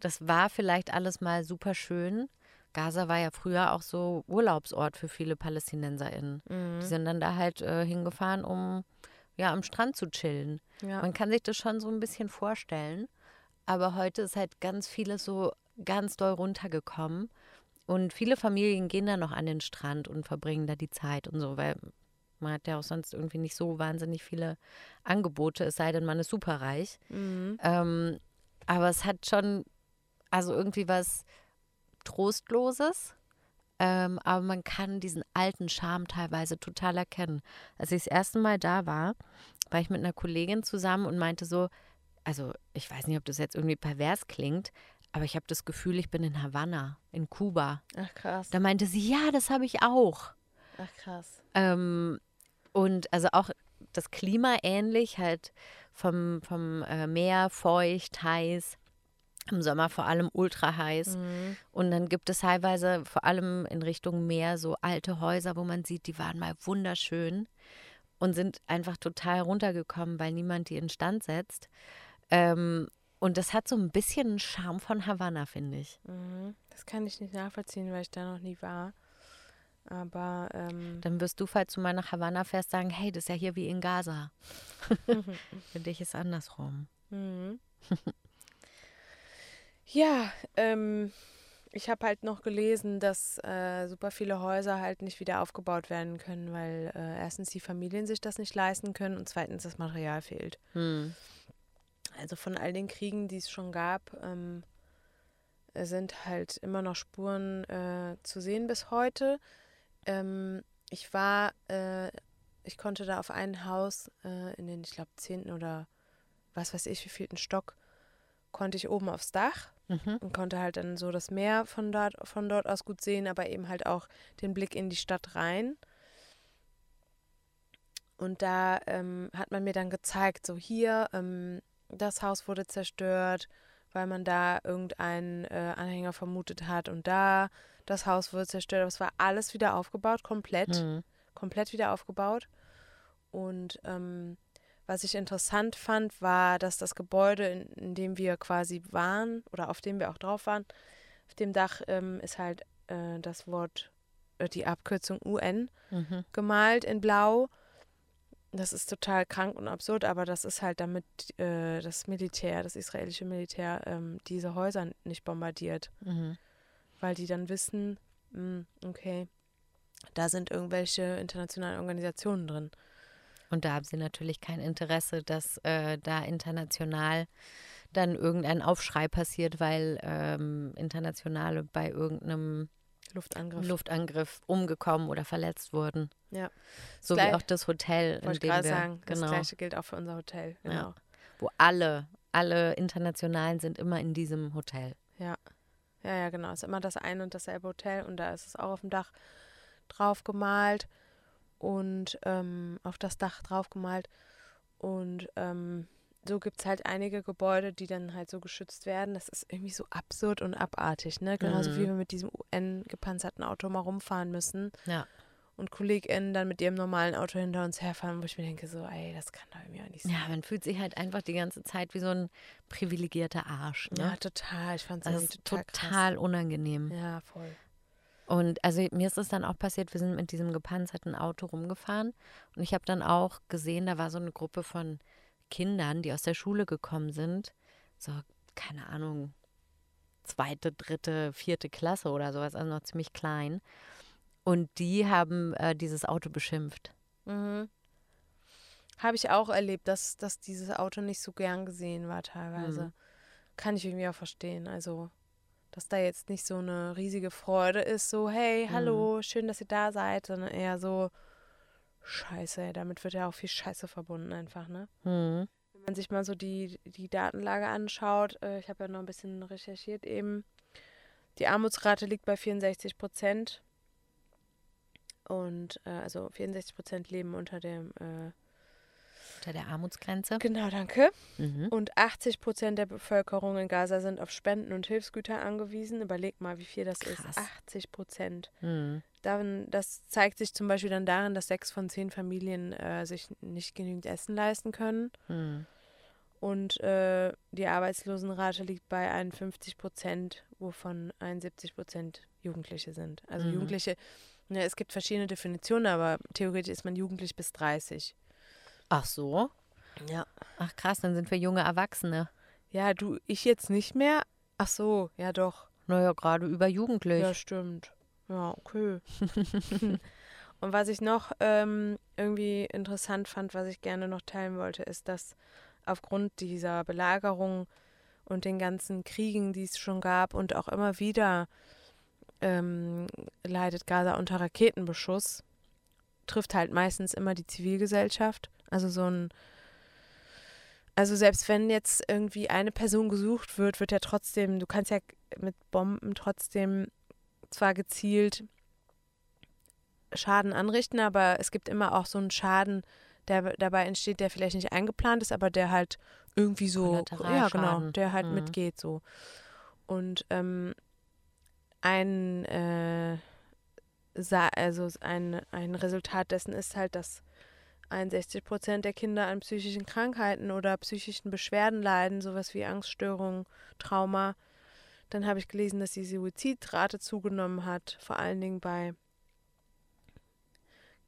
das war vielleicht alles mal super schön. Gaza war ja früher auch so Urlaubsort für viele PalästinenserInnen. Mhm. Die sind dann da halt äh, hingefahren, um ja am Strand zu chillen. Ja. Man kann sich das schon so ein bisschen vorstellen. Aber heute ist halt ganz vieles so ganz doll runtergekommen. Und viele Familien gehen da noch an den Strand und verbringen da die Zeit und so, weil man hat ja auch sonst irgendwie nicht so wahnsinnig viele Angebote, es sei denn, man ist superreich. Mhm. Ähm, aber es hat schon also irgendwie was Trostloses. Ähm, aber man kann diesen alten Charme teilweise total erkennen. Als ich das erste Mal da war, war ich mit einer Kollegin zusammen und meinte so, also ich weiß nicht, ob das jetzt irgendwie pervers klingt, aber ich habe das Gefühl, ich bin in Havanna, in Kuba. Ach krass. Da meinte sie, ja, das habe ich auch. Ach krass. Ähm, und also auch das Klima ähnlich, halt vom, vom äh, Meer feucht, heiß im Sommer vor allem ultra heiß. Mhm. Und dann gibt es teilweise vor allem in Richtung Meer so alte Häuser, wo man sieht, die waren mal wunderschön. und sind einfach total runtergekommen, weil niemand die instand setzt. Ähm, und das hat so ein bisschen einen Charme von Havanna, finde ich. Mhm. Das kann ich nicht nachvollziehen, weil ich da noch nie war. Aber ähm, Dann wirst du, falls du mal nach Havanna fährst, sagen, hey, das ist ja hier wie in Gaza. Für dich ist andersrum. Mhm. ja, ähm, ich habe halt noch gelesen, dass äh, super viele Häuser halt nicht wieder aufgebaut werden können, weil äh, erstens die Familien sich das nicht leisten können und zweitens das Material fehlt. Hm. Also von all den Kriegen, die es schon gab, ähm, sind halt immer noch Spuren äh, zu sehen bis heute. Ähm, ich war, äh, ich konnte da auf ein Haus äh, in den, ich glaube, zehnten oder was weiß ich, wievielten Stock, konnte ich oben aufs Dach Mhm. und konnte halt dann so das Meer von dort, von dort aus gut sehen, aber eben halt auch den Blick in die Stadt rein. Und da ähm, hat man mir dann gezeigt, so hier, ähm, das Haus wurde zerstört, weil man da irgendeinen äh, Anhänger vermutet hat und da, das Haus wurde zerstört, aber es war alles wieder aufgebaut, komplett, Hm. komplett wieder aufgebaut. Und ähm, was ich interessant fand, war, dass das Gebäude, in, in dem wir quasi waren oder auf dem wir auch drauf waren, auf dem Dach ähm, ist halt äh, das Wort, äh, die Abkürzung UN Mhm. gemalt in Blau. Das ist total krank und absurd, aber das ist halt damit äh, das Militär, das israelische Militär, ähm, diese Häuser nicht bombardiert, Mhm. Weil die dann wissen, mh, okay, da sind irgendwelche internationalen Organisationen drin. Und da haben sie natürlich kein Interesse, dass äh, da international dann irgendein Aufschrei passiert, weil ähm, Internationale bei irgendeinem Luftangriff. Luftangriff umgekommen oder verletzt wurden. Ja. So Gleich- wie auch das Hotel, in dem gerade wir, sagen, das genau, gleiche gilt auch für unser Hotel. Ja. Genau. wo alle, alle Internationalen sind immer in diesem Hotel. Ja. Ja, ja, genau. Es ist immer das ein und dasselbe Hotel und da ist es auch auf dem Dach drauf gemalt und ähm, auf das Dach drauf gemalt. Und ähm, so gibt es halt einige Gebäude, die dann halt so geschützt werden. Das ist irgendwie so absurd und abartig, ne? Genauso Mhm. wie wir mit diesem UN-gepanzerten Auto mal rumfahren müssen Ja. Und KollegInnen dann mit ihrem normalen Auto hinter uns herfahren, wo ich mir denke, so, ey, das kann doch irgendwie auch nicht sein. Ja, man fühlt sich halt einfach die ganze Zeit wie so ein privilegierter Arsch. Ne? Ja, total. Ich fand es total, total unangenehm. Ja, voll. Und also mir ist es dann auch passiert, wir sind mit diesem gepanzerten Auto rumgefahren und ich habe dann auch gesehen, da war so eine Gruppe von Kindern, die aus der Schule gekommen sind, so, keine Ahnung, zweite, dritte, vierte Klasse oder sowas, also noch ziemlich klein. Und die haben äh, dieses Auto beschimpft. Mhm. Habe ich auch erlebt, dass, dass dieses Auto nicht so gern gesehen war teilweise. Mhm. Kann ich irgendwie auch verstehen. Also, dass da jetzt nicht so eine riesige Freude ist, so, hey, hallo, schön, dass ihr da seid, sondern eher so, scheiße, ey, damit wird ja auch viel Scheiße verbunden einfach, ne? Hm. Wenn man sich mal so die, die Datenlage anschaut, äh, ich habe ja noch ein bisschen recherchiert eben, die Armutsrate liegt bei 64 Prozent. Und äh, also 64 Prozent leben unter dem, äh, Unter der Armutsgrenze. genau, danke. Mhm. Und 80 Prozent der Bevölkerung in Gaza sind auf Spenden und Hilfsgüter angewiesen. Überleg mal, wie viel das Krass. ist. 80 Prozent. Hm. Dann, das zeigt sich zum Beispiel dann darin, dass sechs von zehn Familien äh, sich nicht genügend Essen leisten können. Hm. Und äh, die Arbeitslosenrate liegt bei 51 Prozent, wovon 71 Prozent Jugendliche sind. Also Mhm. Jugendliche, ja, es gibt verschiedene Definitionen, aber theoretisch ist man jugendlich bis 30. Ach so? Ja. Ach krass, dann sind wir junge Erwachsene. Ja, du, ich jetzt nicht mehr. Ach so, ja doch. Naja, gerade überjugendlich. Ja, stimmt. Ja, okay. Und was ich noch ähm, irgendwie interessant fand, was ich gerne noch teilen wollte, ist, dass aufgrund dieser Belagerung und den ganzen Kriegen, die es schon gab und auch immer wieder ähm, leidet Gaza unter Raketenbeschuss, trifft halt meistens immer die Zivilgesellschaft. Also so ein also selbst wenn jetzt irgendwie eine Person gesucht wird, wird ja trotzdem, du kannst ja mit Bomben trotzdem zwar gezielt Schaden anrichten, aber es gibt immer auch so einen Schaden, der dabei entsteht, der vielleicht nicht eingeplant ist, aber der halt irgendwie so, ja genau, der halt Mhm. mitgeht so. Und ähm, ein, äh, also ein, ein Resultat dessen ist halt, dass 61 Prozent der Kinder an psychischen Krankheiten oder psychischen Beschwerden leiden, sowas wie Angststörungen, Trauma. Dann habe ich gelesen, dass die Suizidrate zugenommen hat, vor allen Dingen bei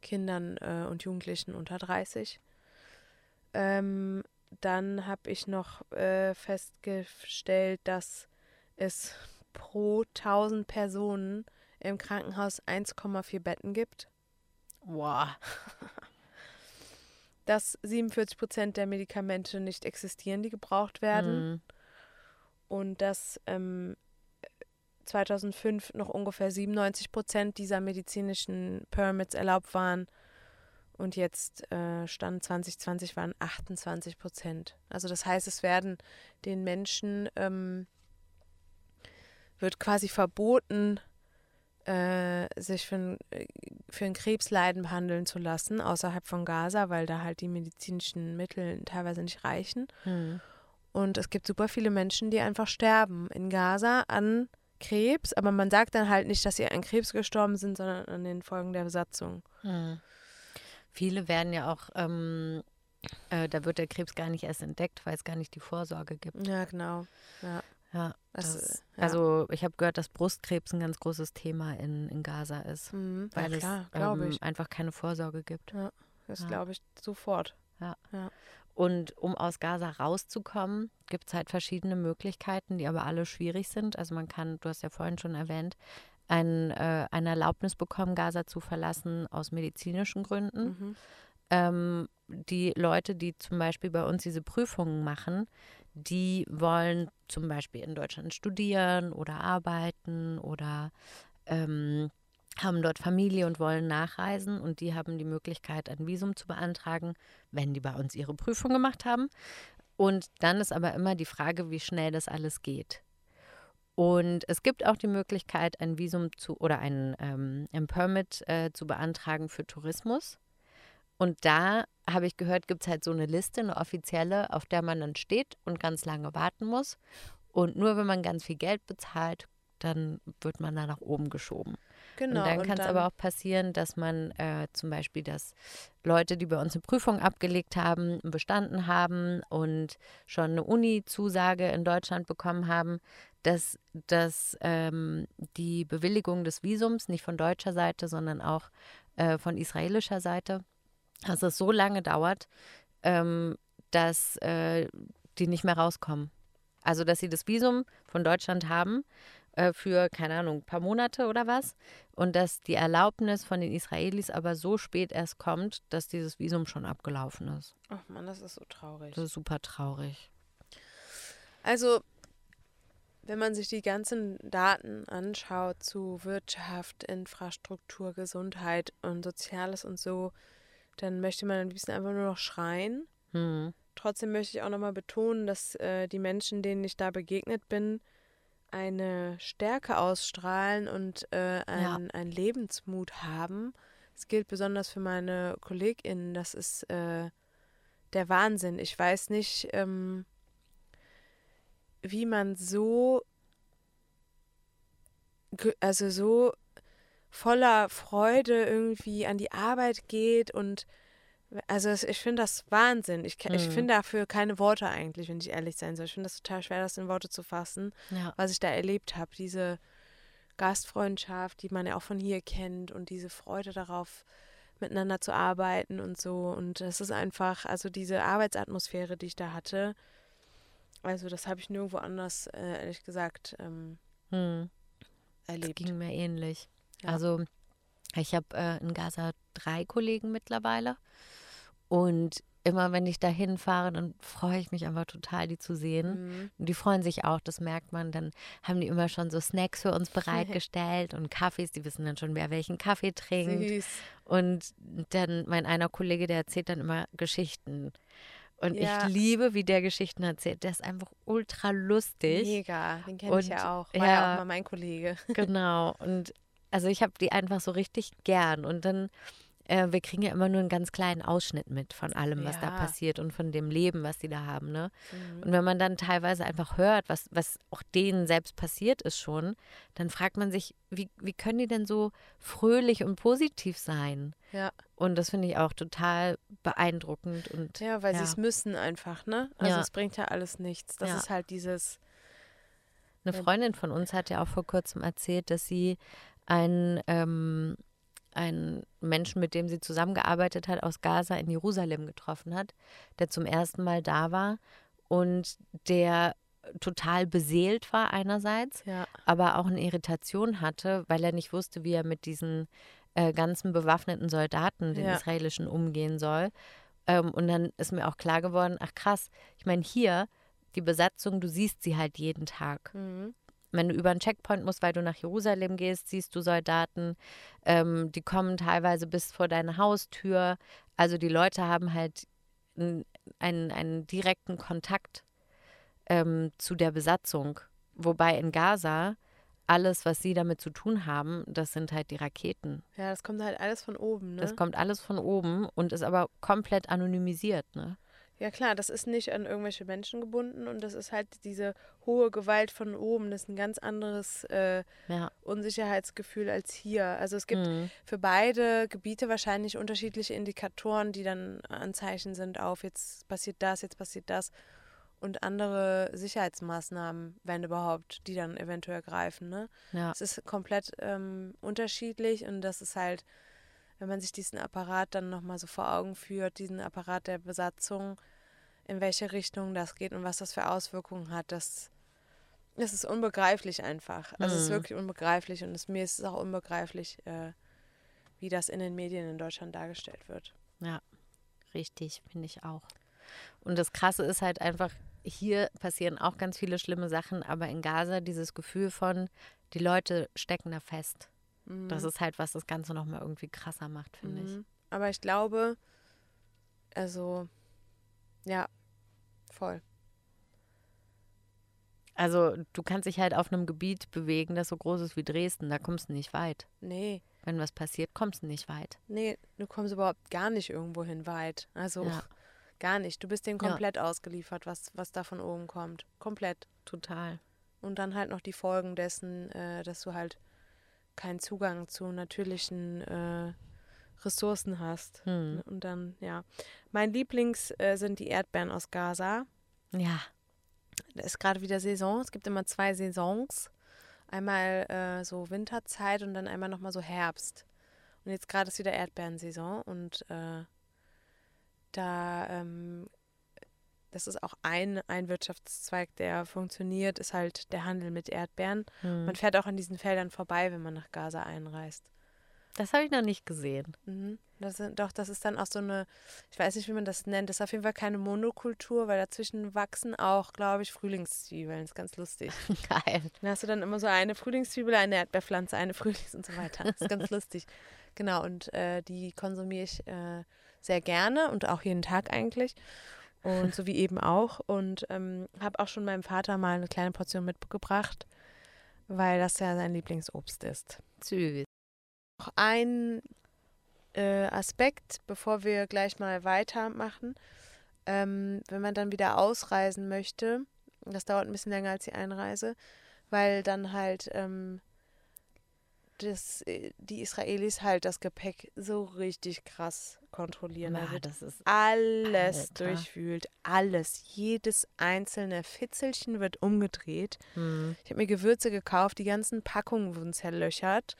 Kindern äh, und Jugendlichen unter 30. Ähm, dann habe ich noch äh, festgestellt, dass es pro 1000 Personen im Krankenhaus 1,4 Betten gibt. Wow. Dass 47 Prozent der Medikamente nicht existieren, die gebraucht werden. Mhm. Und dass ähm, 2005 noch ungefähr 97 Prozent dieser medizinischen Permits erlaubt waren. Und jetzt äh, Stand 2020 waren 28 Prozent. Also das heißt, es werden den Menschen, ähm, wird quasi verboten, äh, sich für, ein, für ein Krebsleiden behandeln zu lassen, außerhalb von Gaza, weil da halt die medizinischen Mittel teilweise nicht reichen. Mhm. Und es gibt super viele Menschen, die einfach sterben in Gaza an Krebs, aber man sagt dann halt nicht, dass sie an Krebs gestorben sind, sondern an den Folgen der Besatzung. Mhm. Viele werden ja auch, ähm, äh, da wird der Krebs gar nicht erst entdeckt, weil es gar nicht die Vorsorge gibt. Ja, genau. Ja. Ja, Das, das, ja. also ich habe gehört, dass Brustkrebs ein ganz großes Thema in, in Gaza ist, Mhm. weil ja, klar, es ähm, ich. einfach keine Vorsorge gibt. Das ja. glaube ich sofort. Und um aus Gaza rauszukommen, gibt es halt verschiedene Möglichkeiten, die aber alle schwierig sind. Also man kann, du hast ja vorhin schon erwähnt, ein, äh, eine Erlaubnis bekommen, Gaza zu verlassen aus medizinischen Gründen. Mhm. Ähm, die Leute, die zum Beispiel bei uns diese Prüfungen machen, die wollen zum Beispiel in Deutschland studieren oder arbeiten oder ähm, haben dort Familie und wollen nachreisen und die haben die Möglichkeit, ein Visum zu beantragen, wenn die bei uns ihre Prüfung gemacht haben. Und dann ist aber immer die Frage, wie schnell das alles geht. Und es gibt auch die Möglichkeit, ein Visum zu oder ein, ähm, ein Permit äh, zu beantragen für Tourismus. Und da habe ich gehört, gibt es halt so eine Liste, eine offizielle, auf der man dann steht und ganz lange warten muss. Und nur wenn man ganz viel Geld bezahlt, dann wird man da nach oben geschoben. Genau. und dann kann es aber auch passieren, dass man äh, zum Beispiel, dass Leute, die bei uns eine Prüfung abgelegt haben, bestanden haben und schon eine Uni-Zusage in Deutschland bekommen haben, dass, dass ähm, die Bewilligung des Visums nicht von deutscher Seite, sondern auch äh, von israelischer Seite, dass es so lange dauert, ähm, dass äh, die nicht mehr rauskommen. Also, dass sie das Visum von Deutschland haben äh, für, keine Ahnung, ein paar Monate oder was. Und dass die Erlaubnis von den Israelis aber so spät erst kommt, dass dieses Visum schon abgelaufen ist. Ach Mann, das ist so traurig. Das ist super traurig. Also, wenn man sich die ganzen Daten anschaut zu Wirtschaft, Infrastruktur, Gesundheit und Soziales und so, dann möchte man am liebsten einfach nur noch schreien. Hm. Trotzdem möchte ich auch nochmal betonen, dass äh, die Menschen, denen ich da begegnet bin, eine Stärke ausstrahlen und äh, ein, ein Lebensmut haben. Es gilt besonders für meine KollegInnen. Das ist äh, der Wahnsinn. Ich weiß nicht, ähm, wie man so, also so voller Freude irgendwie an die Arbeit geht und also ich finde das Wahnsinn. Ich, ich Mhm. finde dafür keine Worte eigentlich, wenn ich ehrlich sein soll. Ich finde das total schwer, das in Worte zu fassen, Ja. was ich da erlebt habe. Diese Gastfreundschaft, die man ja auch von hier kennt und diese Freude darauf, miteinander zu arbeiten und so. Und es ist einfach, also diese Arbeitsatmosphäre, die ich da hatte, also das habe ich nirgendwo anders, äh, ehrlich gesagt, ähm, Hm. Das erlebt. ging mir ähnlich. Ja. Also ich habe äh, in Gaza drei Kollegen mittlerweile. Und immer wenn ich da hinfahre, dann freue ich mich einfach total, die zu sehen. Mhm. Und die freuen sich auch, das merkt man. Dann haben die immer schon so Snacks für uns bereitgestellt und Kaffees. Die wissen dann schon, wer welchen Kaffee trinkt. Süß. Und dann mein einer Kollege, der erzählt dann immer Geschichten. Und Ja. ich liebe, wie der Geschichten erzählt. Der ist einfach ultra lustig. Mega, den kenne ich ja auch. War ja, ja. auch mal mein Kollege. Genau. Und also ich habe die einfach so richtig gern. Und dann äh, wir kriegen ja immer nur einen ganz kleinen Ausschnitt mit von allem, was da Ja. passiert und von dem Leben, was die da haben. Ne? Mhm. Und wenn man dann teilweise einfach hört, was, was auch denen selbst passiert ist schon, dann fragt man sich, wie, wie können die denn so fröhlich und positiv sein? Ja. Und das finde ich auch total beeindruckend und Ja, weil Ja. sie es müssen einfach, ne? Also Ja. es bringt ja alles nichts. Das ist halt dieses, Eine. Freundin von uns hat ja auch vor kurzem erzählt, dass sie einen, ähm, einen Menschen, mit dem sie zusammengearbeitet hat, aus Gaza in Jerusalem getroffen hat, der zum ersten Mal da war und der total beseelt war einerseits, ja, aber auch eine Irritation hatte, weil er nicht wusste, wie er mit diesen äh, ganzen bewaffneten Soldaten, den Ja. israelischen, umgehen soll. Ähm, und dann ist mir auch klar geworden, ach krass, ich meine hier, die Besatzung, du siehst sie halt jeden Tag. mhm. Wenn du über einen Checkpoint musst, weil du nach Jerusalem gehst, siehst du Soldaten, ähm, die kommen teilweise bis vor deine Haustür. Also die Leute haben halt einen, einen direkten Kontakt ähm, zu der Besatzung. Wobei in Gaza alles, was sie damit zu tun haben, das sind halt die Raketen. ja, das kommt halt alles von oben, ne? Das kommt alles von oben und ist aber komplett anonymisiert. Ne? Ja klar, das ist nicht an irgendwelche Menschen gebunden und das ist halt diese hohe Gewalt von oben. Das ist ein ganz anderes äh, Ja. Unsicherheitsgefühl als hier. Also es gibt Mhm. für beide Gebiete wahrscheinlich unterschiedliche Indikatoren, die dann Anzeichen sind auf, jetzt passiert das, jetzt passiert das. Und andere Sicherheitsmaßnahmen, wenn überhaupt, die dann eventuell greifen. Ne? Ja. Es ist komplett ähm, unterschiedlich und das ist halt, wenn man sich diesen Apparat dann nochmal so vor Augen führt, diesen Apparat der Besatzung, in welche Richtung das geht und was das für Auswirkungen hat, das, das ist unbegreiflich einfach. Also es ist Mhm. wirklich unbegreiflich und es, mir ist es auch unbegreiflich, äh, wie das in den Medien in Deutschland dargestellt wird. Ja, richtig, finde ich auch. Und das Krasse ist halt einfach, hier passieren auch ganz viele schlimme Sachen, aber in Gaza dieses Gefühl von, die Leute stecken da fest. Das ist halt, was das Ganze nochmal irgendwie krasser macht, finde ich. Mhm. Aber ich glaube, also, ja, voll. Also du kannst dich halt auf einem Gebiet bewegen, das so groß ist wie Dresden, da kommst du nicht weit. Nee, Wenn was passiert, kommst du nicht weit. nee, du kommst überhaupt gar nicht irgendwo hin weit. Also Ja. gar nicht. Du bist denen Ja. komplett ausgeliefert, was, was da von oben kommt. Komplett. Total. Und dann halt noch die Folgen dessen, äh, dass du halt keinen Zugang zu natürlichen äh, Ressourcen hast. Hm. Und dann, ja. Mein Lieblings äh, sind die Erdbeeren aus Gaza. Ja, Da ist gerade wieder Saison. Es gibt immer zwei Saisons. Einmal äh, so Winterzeit und dann einmal nochmal so Herbst. Und jetzt gerade ist wieder Erdbeerensaison und äh, da, ähm, das ist auch ein, ein Wirtschaftszweig, der funktioniert, ist halt der Handel mit Erdbeeren. hm. Man fährt auch an diesen Feldern vorbei, wenn man nach Gaza einreist. Das habe ich noch nicht gesehen. Mhm. Das sind, doch, das ist dann auch so eine, ich weiß nicht, wie man das nennt, das ist auf jeden Fall keine Monokultur, weil dazwischen wachsen auch, glaube ich, Frühlingszwiebeln. Das ist ganz lustig. Geil. Dann hast du dann immer so eine Frühlingszwiebel, eine Erdbeerpflanze, eine Frühlings und so weiter. Das ist ganz lustig. Genau, und äh, die konsumiere ich äh, sehr gerne und auch jeden Tag eigentlich. Und so wie eben auch. Und ähm, habe auch schon meinem Vater mal eine kleine Portion mitgebracht, weil das ja sein Lieblingsobst ist. Süß. Noch ein äh, Aspekt, bevor wir gleich mal weitermachen. Ähm, wenn man dann wieder ausreisen möchte, das dauert ein bisschen länger als die Einreise, weil dann halt ähm, das, äh, die Israelis halt das Gepäck so richtig krass kontrollieren. Ja, das ist alles Alter. durchwühlt. Alles. Jedes einzelne Fitzelchen wird umgedreht. hm. Ich habe mir Gewürze gekauft, die ganzen Packungen wurden zerlöchert.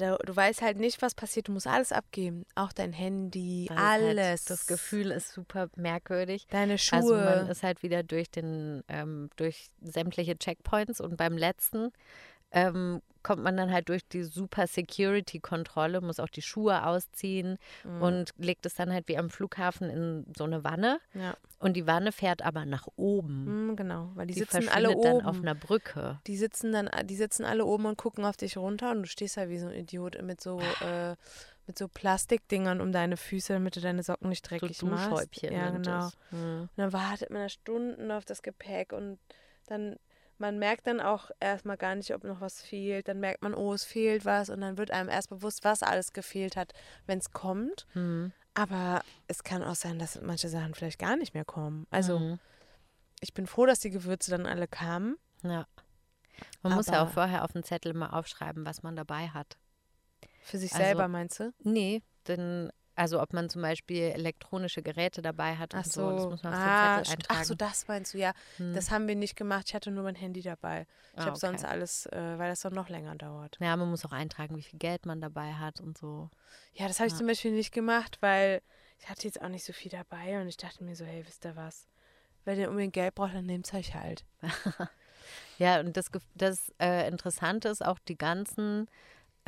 Da, du weißt halt nicht, was passiert. Du musst alles abgeben. Auch dein Handy, ist halt- alles. das Gefühl ist super merkwürdig. Deine Also man Schuhe. ist halt wieder durch den, ähm, durch sämtliche Checkpoints und beim letzten ähm, kommt man dann halt durch die super Security-Kontrolle, muss auch die Schuhe ausziehen Mhm. und legt es dann halt wie am Flughafen in so eine Wanne. ja, Und die Wanne fährt aber nach oben. mhm, genau. Weil die, Die sitzen alle oben. dann auf einer Brücke. die sitzen dann, die sitzen alle oben und gucken auf dich runter und du stehst da wie so ein Idiot mit so, äh, mit so Plastikdingern um deine Füße, damit du deine Socken nicht So dreckig machst. Duschhäubchen Ja, genau. das. Hm. Und dann wartet man da Stunden auf das Gepäck und dann man merkt dann auch erstmal gar nicht, ob noch was fehlt. Dann merkt man, oh, es fehlt was und dann wird einem erst bewusst, was alles gefehlt hat, wenn es kommt. Mhm. Aber es kann auch sein, dass manche Sachen vielleicht gar nicht mehr kommen. Also Mhm. ich bin froh, dass die Gewürze dann alle kamen. Ja. Man muss ja auch vorher auf den Zettel mal aufschreiben, was man dabei hat. Für sich Also- selber, meinst du? Nee, denn, also ob man zum Beispiel elektronische Geräte dabei hat Ach und so, das so. muss man auf ah, den Zettel eintragen. ach so, das meinst du, ja. Hm. Das haben wir nicht gemacht. Ich hatte nur mein Handy dabei. Ich Ah, habe sonst okay. alles, äh, weil das dann noch länger dauert. Ja, man muss auch eintragen, wie viel Geld man dabei hat und so. Ja, das habe ich Ja. zum Beispiel nicht gemacht, weil ich hatte jetzt auch nicht so viel dabei und ich dachte mir so, hey, wisst ihr was? Wenn ihr unbedingt Geld braucht, dann nehmt es euch halt. Ja, und das, das äh, Interessante ist auch die ganzen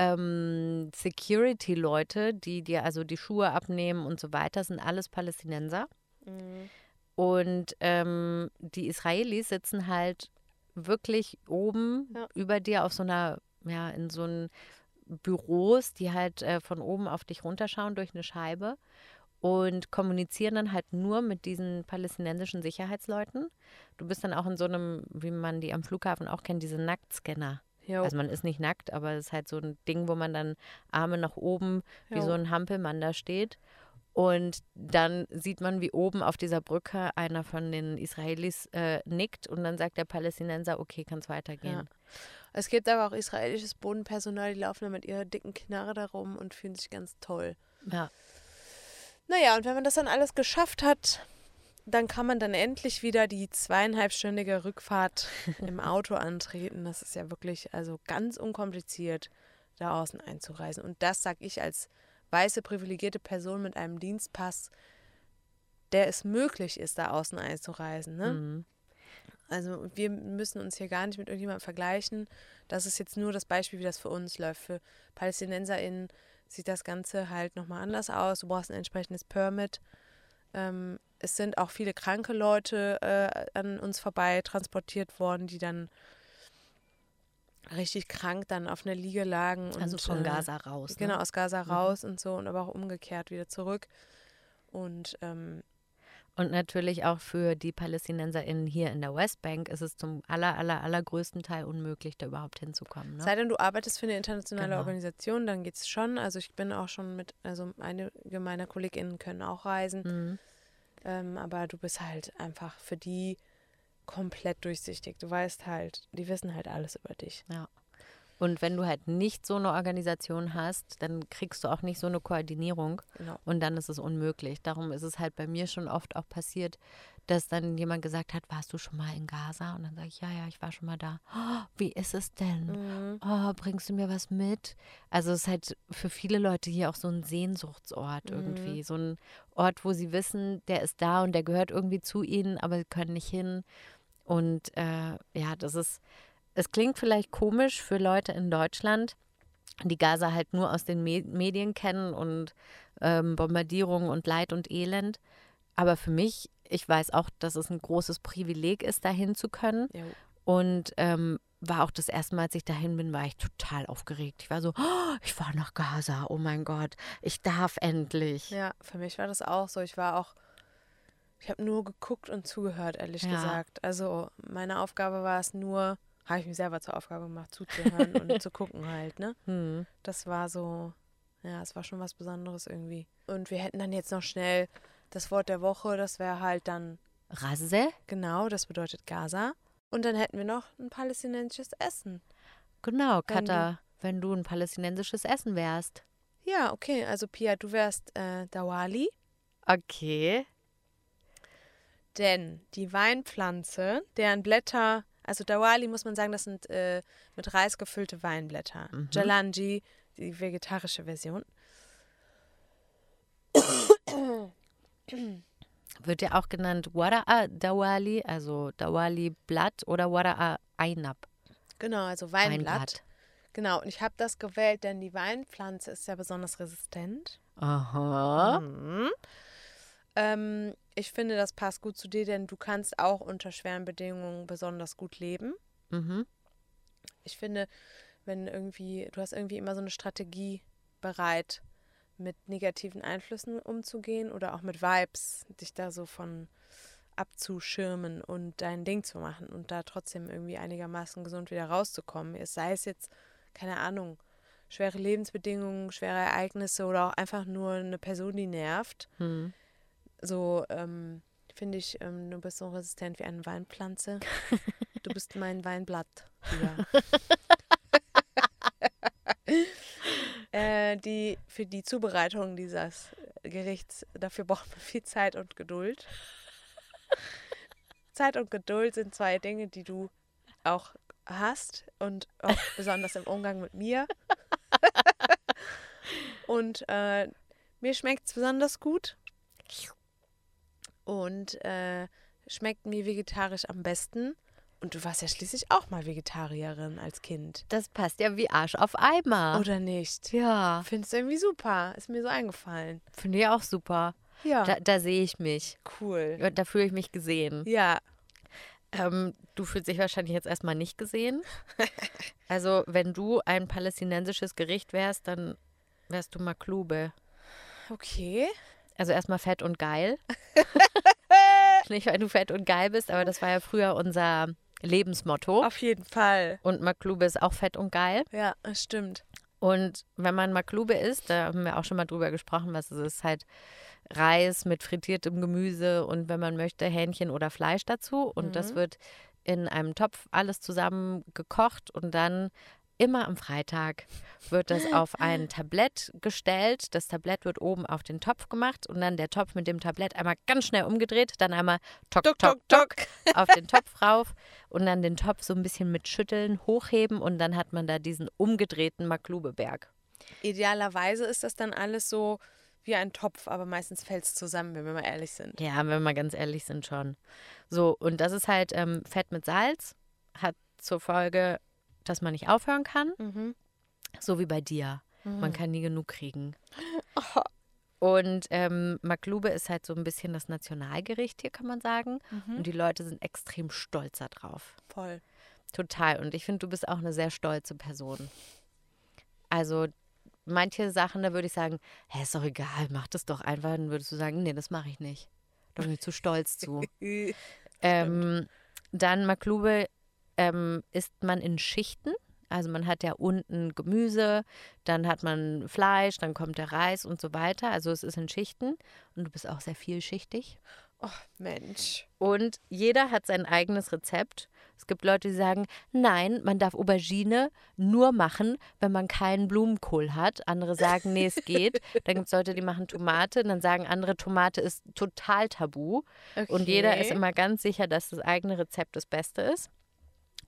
ähm, Security-Leute, die dir also die Schuhe abnehmen und so weiter, sind alles Palästinenser. Und ähm, die Israelis sitzen halt wirklich oben Ja. über dir auf so einer, ja, in so einen Büros, die halt äh, von oben auf dich runterschauen durch eine Scheibe und kommunizieren dann halt nur mit diesen palästinensischen Sicherheitsleuten. Du bist dann auch in so einem, wie man die am Flughafen auch kennt, diese Nacktscanner. Jo. Also man ist nicht nackt, aber es ist halt so ein Ding, wo man dann Arme nach oben wie Jo. so ein Hampelmann da steht. Und dann sieht man, wie oben auf dieser Brücke einer von den Israelis äh, nickt und dann sagt der Palästinenser, okay, kann es weitergehen. Es gibt aber auch israelisches Bodenpersonal, die laufen da mit ihrer dicken Knarre da rum und fühlen sich ganz toll. Ja. Naja, und wenn man das dann alles geschafft hat, dann kann man dann endlich wieder die zweieinhalbstündige Rückfahrt im Auto antreten. Das ist ja wirklich also ganz unkompliziert, da außen einzureisen. Und das sage ich als weiße privilegierte Person mit einem Dienstpass, der es möglich ist, da außen einzureisen. Ne? Mhm. Also wir müssen uns hier gar nicht mit irgendjemandem vergleichen. Das ist jetzt nur das Beispiel, wie das für uns läuft. Für PalästinenserInnen sieht das Ganze halt nochmal anders aus. Du brauchst ein entsprechendes Permit. Ähm, es sind auch viele kranke Leute äh, an uns vorbei transportiert worden, die dann richtig krank dann auf einer Liege lagen. Also und, von äh, Gaza raus. Genau, Ne? aus Gaza raus und so und aber auch umgekehrt wieder zurück. Und ähm, Und natürlich auch für die PalästinenserInnen hier in der Westbank ist es zum aller, aller, allergrößten Teil unmöglich, da überhaupt hinzukommen. Ne? Sei denn, du arbeitest für eine internationale Genau. Organisation, dann geht's schon. Also ich bin auch schon mit, also einige meiner KollegInnen können auch reisen, Mhm. Ähm, aber du bist halt einfach für die komplett durchsichtig. Du weißt halt, die wissen halt alles über dich. Und wenn du halt nicht so eine Organisation hast, dann kriegst du auch nicht so eine Koordinierung Genau. und dann ist es unmöglich. Darum ist es halt bei mir schon oft auch passiert, dass dann jemand gesagt hat, warst du schon mal in Gaza? Und dann sage ich, ja, ja, ich war schon mal da. "Oh, wie ist es denn? Mhm. Oh, bringst du mir was mit? Also es ist halt für viele Leute hier auch so ein Sehnsuchtsort Mhm. irgendwie. So ein Ort, wo sie wissen, der ist da und der gehört irgendwie zu ihnen, aber sie können nicht hin. Und äh, ja, das ist, es klingt vielleicht komisch für Leute in Deutschland, die Gaza halt nur aus den Me Medien kennen und ähm, Bombardierungen und Leid und Elend. Aber für mich, ich weiß auch, dass es ein großes Privileg ist, dahin zu können. Jo. Und ähm, war auch das erste Mal, als ich dahin bin, war ich total aufgeregt. Ich war so, oh, ich war nach Gaza, oh mein Gott, ich darf endlich. Ja, für mich war das auch so. Ich war auch, ich habe nur geguckt und zugehört, ehrlich Ja. gesagt. Also meine Aufgabe war es nur, habe ich mir selber zur Aufgabe gemacht, zuzuhören und zu gucken halt, ne? Hm. Das war so, ja, es war schon was Besonderes irgendwie. Und wir hätten dann jetzt noch schnell das Wort der Woche, das wäre halt dann, Rasse? genau, das bedeutet Gaza. Und dann hätten wir noch ein palästinensisches Essen. Genau, Wenn du- Katha, wenn du ein palästinensisches Essen wärst. Ja, okay, also Pia, du wärst äh, Dawali, Okay. denn die Weinpflanze, deren Blätter, also Dawali muss man sagen, das sind äh, mit Reis gefüllte Weinblätter. Mhm. Jalanji, die vegetarische Version. Wird ja auch genannt Wara'a Dawali, also Dawali Blatt oder Wara'a Einab. Genau, also Weinblatt. Weinblatt. Genau, und ich habe das gewählt, denn die Weinpflanze ist ja besonders resistent. Aha. Mhm. Ähm, ich finde, das passt gut zu dir, denn du kannst auch unter schweren Bedingungen besonders gut leben. Mhm. Ich finde, wenn irgendwie, du hast irgendwie immer so eine Strategie bereit, mit negativen Einflüssen umzugehen oder auch mit Vibes, dich da so von abzuschirmen und dein Ding zu machen und da trotzdem irgendwie einigermaßen gesund wieder rauszukommen. Es sei es jetzt, keine Ahnung, schwere Lebensbedingungen, schwere Ereignisse oder auch einfach nur eine Person, die nervt. Hm. So ähm, finde ich, ähm, du bist so resistent wie eine Weinpflanze. Du bist mein Weinblatt. Äh, die, für die Zubereitung dieses Gerichts, dafür braucht man viel Zeit und Geduld. Zeit und Geduld sind zwei Dinge, die du auch hast und auch besonders im Umgang mit mir. und äh, mir schmeckt es besonders gut. Und äh, schmeckt mir vegetarisch am besten. Und du warst ja schließlich auch mal Vegetarierin als Kind. Das passt ja wie Arsch auf Eimer. Oder nicht? ja, Findest du irgendwie super. Ist mir so eingefallen. finde ich auch super. Ja. Da, da sehe ich mich. cool. Da fühle ich mich gesehen. Ja. Ähm, du fühlst dich wahrscheinlich jetzt erstmal nicht gesehen. Also, wenn du ein palästinensisches Gericht wärst, dann wärst du Maklube. Okay. Also erstmal fett und geil. nicht, weil du fett und geil bist, aber das war ja früher unser Lebensmotto. Auf jeden Fall. Und Maklube ist auch fett und geil. Ja, das stimmt. Und wenn man Maklube isst, da haben wir auch schon mal drüber gesprochen, was es ist, halt Reis mit frittiertem Gemüse und wenn man möchte, Hähnchen oder Fleisch dazu. Und das wird in einem Topf alles zusammen gekocht und dann immer am Freitag wird das auf ein Tablett gestellt. Das Tablett wird oben auf den Topf gemacht und dann der Topf mit dem Tablett einmal ganz schnell umgedreht, dann einmal tok, tok, tok, tok. auf den Topf rauf und dann den Topf so ein bisschen mit Schütteln hochheben und dann hat man da diesen umgedrehten Maklubeberg. Idealerweise ist das dann alles so wie ein Topf, aber meistens fällt es zusammen, wenn wir mal ehrlich sind. Ja, wenn wir mal ganz ehrlich sind schon. So, und das ist halt ähm, Fett mit Salz, hat zur Folge, dass man nicht aufhören kann, Mhm. so wie bei dir. Man kann nie genug kriegen. Und ähm, Maklube ist halt so ein bisschen das Nationalgericht hier, kann man sagen. Und die Leute sind extrem stolz darauf. Voll. Total. Und ich finde, du bist auch eine sehr stolze Person. Also manche Sachen, da würde ich sagen, hä, ist doch egal, mach das doch einfach. Dann würdest du sagen, nee, das mache ich nicht. Da bin ich zu stolz zu. ähm, dann Maklube ähm, isst man in Schichten. Also man hat ja unten Gemüse, dann hat man Fleisch, dann kommt der Reis und so weiter. Also es ist in Schichten und du bist auch sehr vielschichtig. Oh, Mensch. Und jeder hat sein eigenes Rezept. Es gibt Leute, die sagen, nein, man darf Aubergine nur machen, wenn man keinen Blumenkohl hat. Andere sagen, nee, es geht. Dann gibt es Leute, die machen Tomate. Dann sagen andere, Tomate ist total tabu. Und jeder ist Okay. immer ganz sicher, dass das eigene Rezept das Beste ist.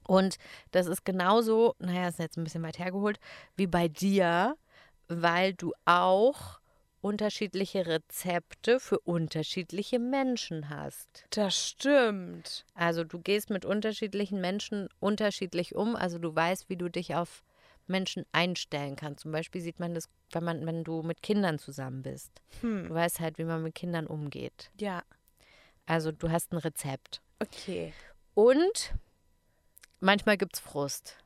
Und das ist genauso, naja, ist jetzt ein bisschen weit hergeholt, wie bei dir, weil du auch unterschiedliche Rezepte für unterschiedliche Menschen hast. Das stimmt. Also du gehst mit unterschiedlichen Menschen unterschiedlich um. Also du weißt, wie du dich auf Menschen einstellen kannst. Zum Beispiel sieht man das, wenn man, wenn du mit Kindern zusammen bist. Hm. Du weißt halt, wie man mit Kindern umgeht. Ja. Also du hast ein Rezept. Okay. Und manchmal gibt es Frust.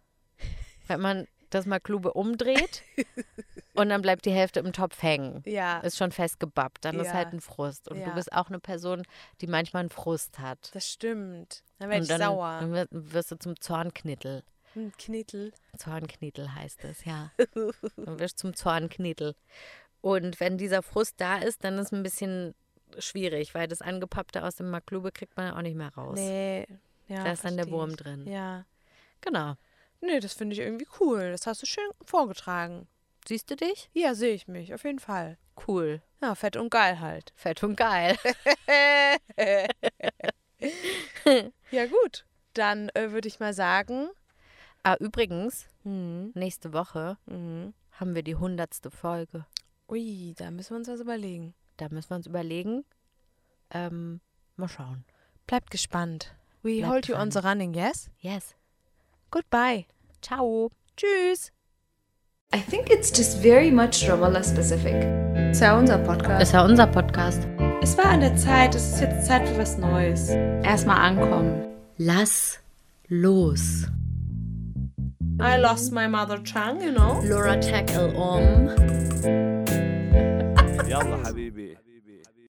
Wenn man das mal Klube umdreht und dann bleibt die Hälfte im Topf hängen. Ja. Ist schon festgebappt. Dann ist Ja. halt ein Frust. Und Ja. du bist auch eine Person, die manchmal einen Frust hat. Das stimmt. Dann werde ich dann, sauer. dann wirst- du zum Zornknittel. Ein Knittel. Zornknittel heißt es, ja. Dann wirst du zum Zornknittel. Und wenn dieser Frust da ist, dann ist es ein bisschen schwierig, weil das Angepappte aus dem Maklube kriegt man ja auch nicht mehr raus. Nee. Ja, Da ist dann der Wurm drin. Ja. Genau. Nee, das finde ich irgendwie cool. Das hast du schön vorgetragen. Siehst du dich? Ja, sehe ich mich. Auf jeden Fall. Cool. Ja, fett und geil halt. Fett und geil. Ja, gut. Dann äh, würde ich mal sagen. ah, übrigens, Hm, nächste Woche hm. haben wir die hundertste Folge. Ui, da müssen wir uns was überlegen. Da müssen wir uns überlegen. Ähm, mal schauen. Bleibt gespannt. We Bleibt hold you on dran. the running, yes? Yes. Goodbye. Ciao. Tschüss. I think it's just very much Ramallah specific. Ist ja unser Podcast. Ist ja unser Podcast. Es war an der Zeit. Es ist jetzt Zeit für was Neues. Erstmal ankommen. Lass los. I lost my mother tongue, you know. Laura Tackle um. يلا حبيبي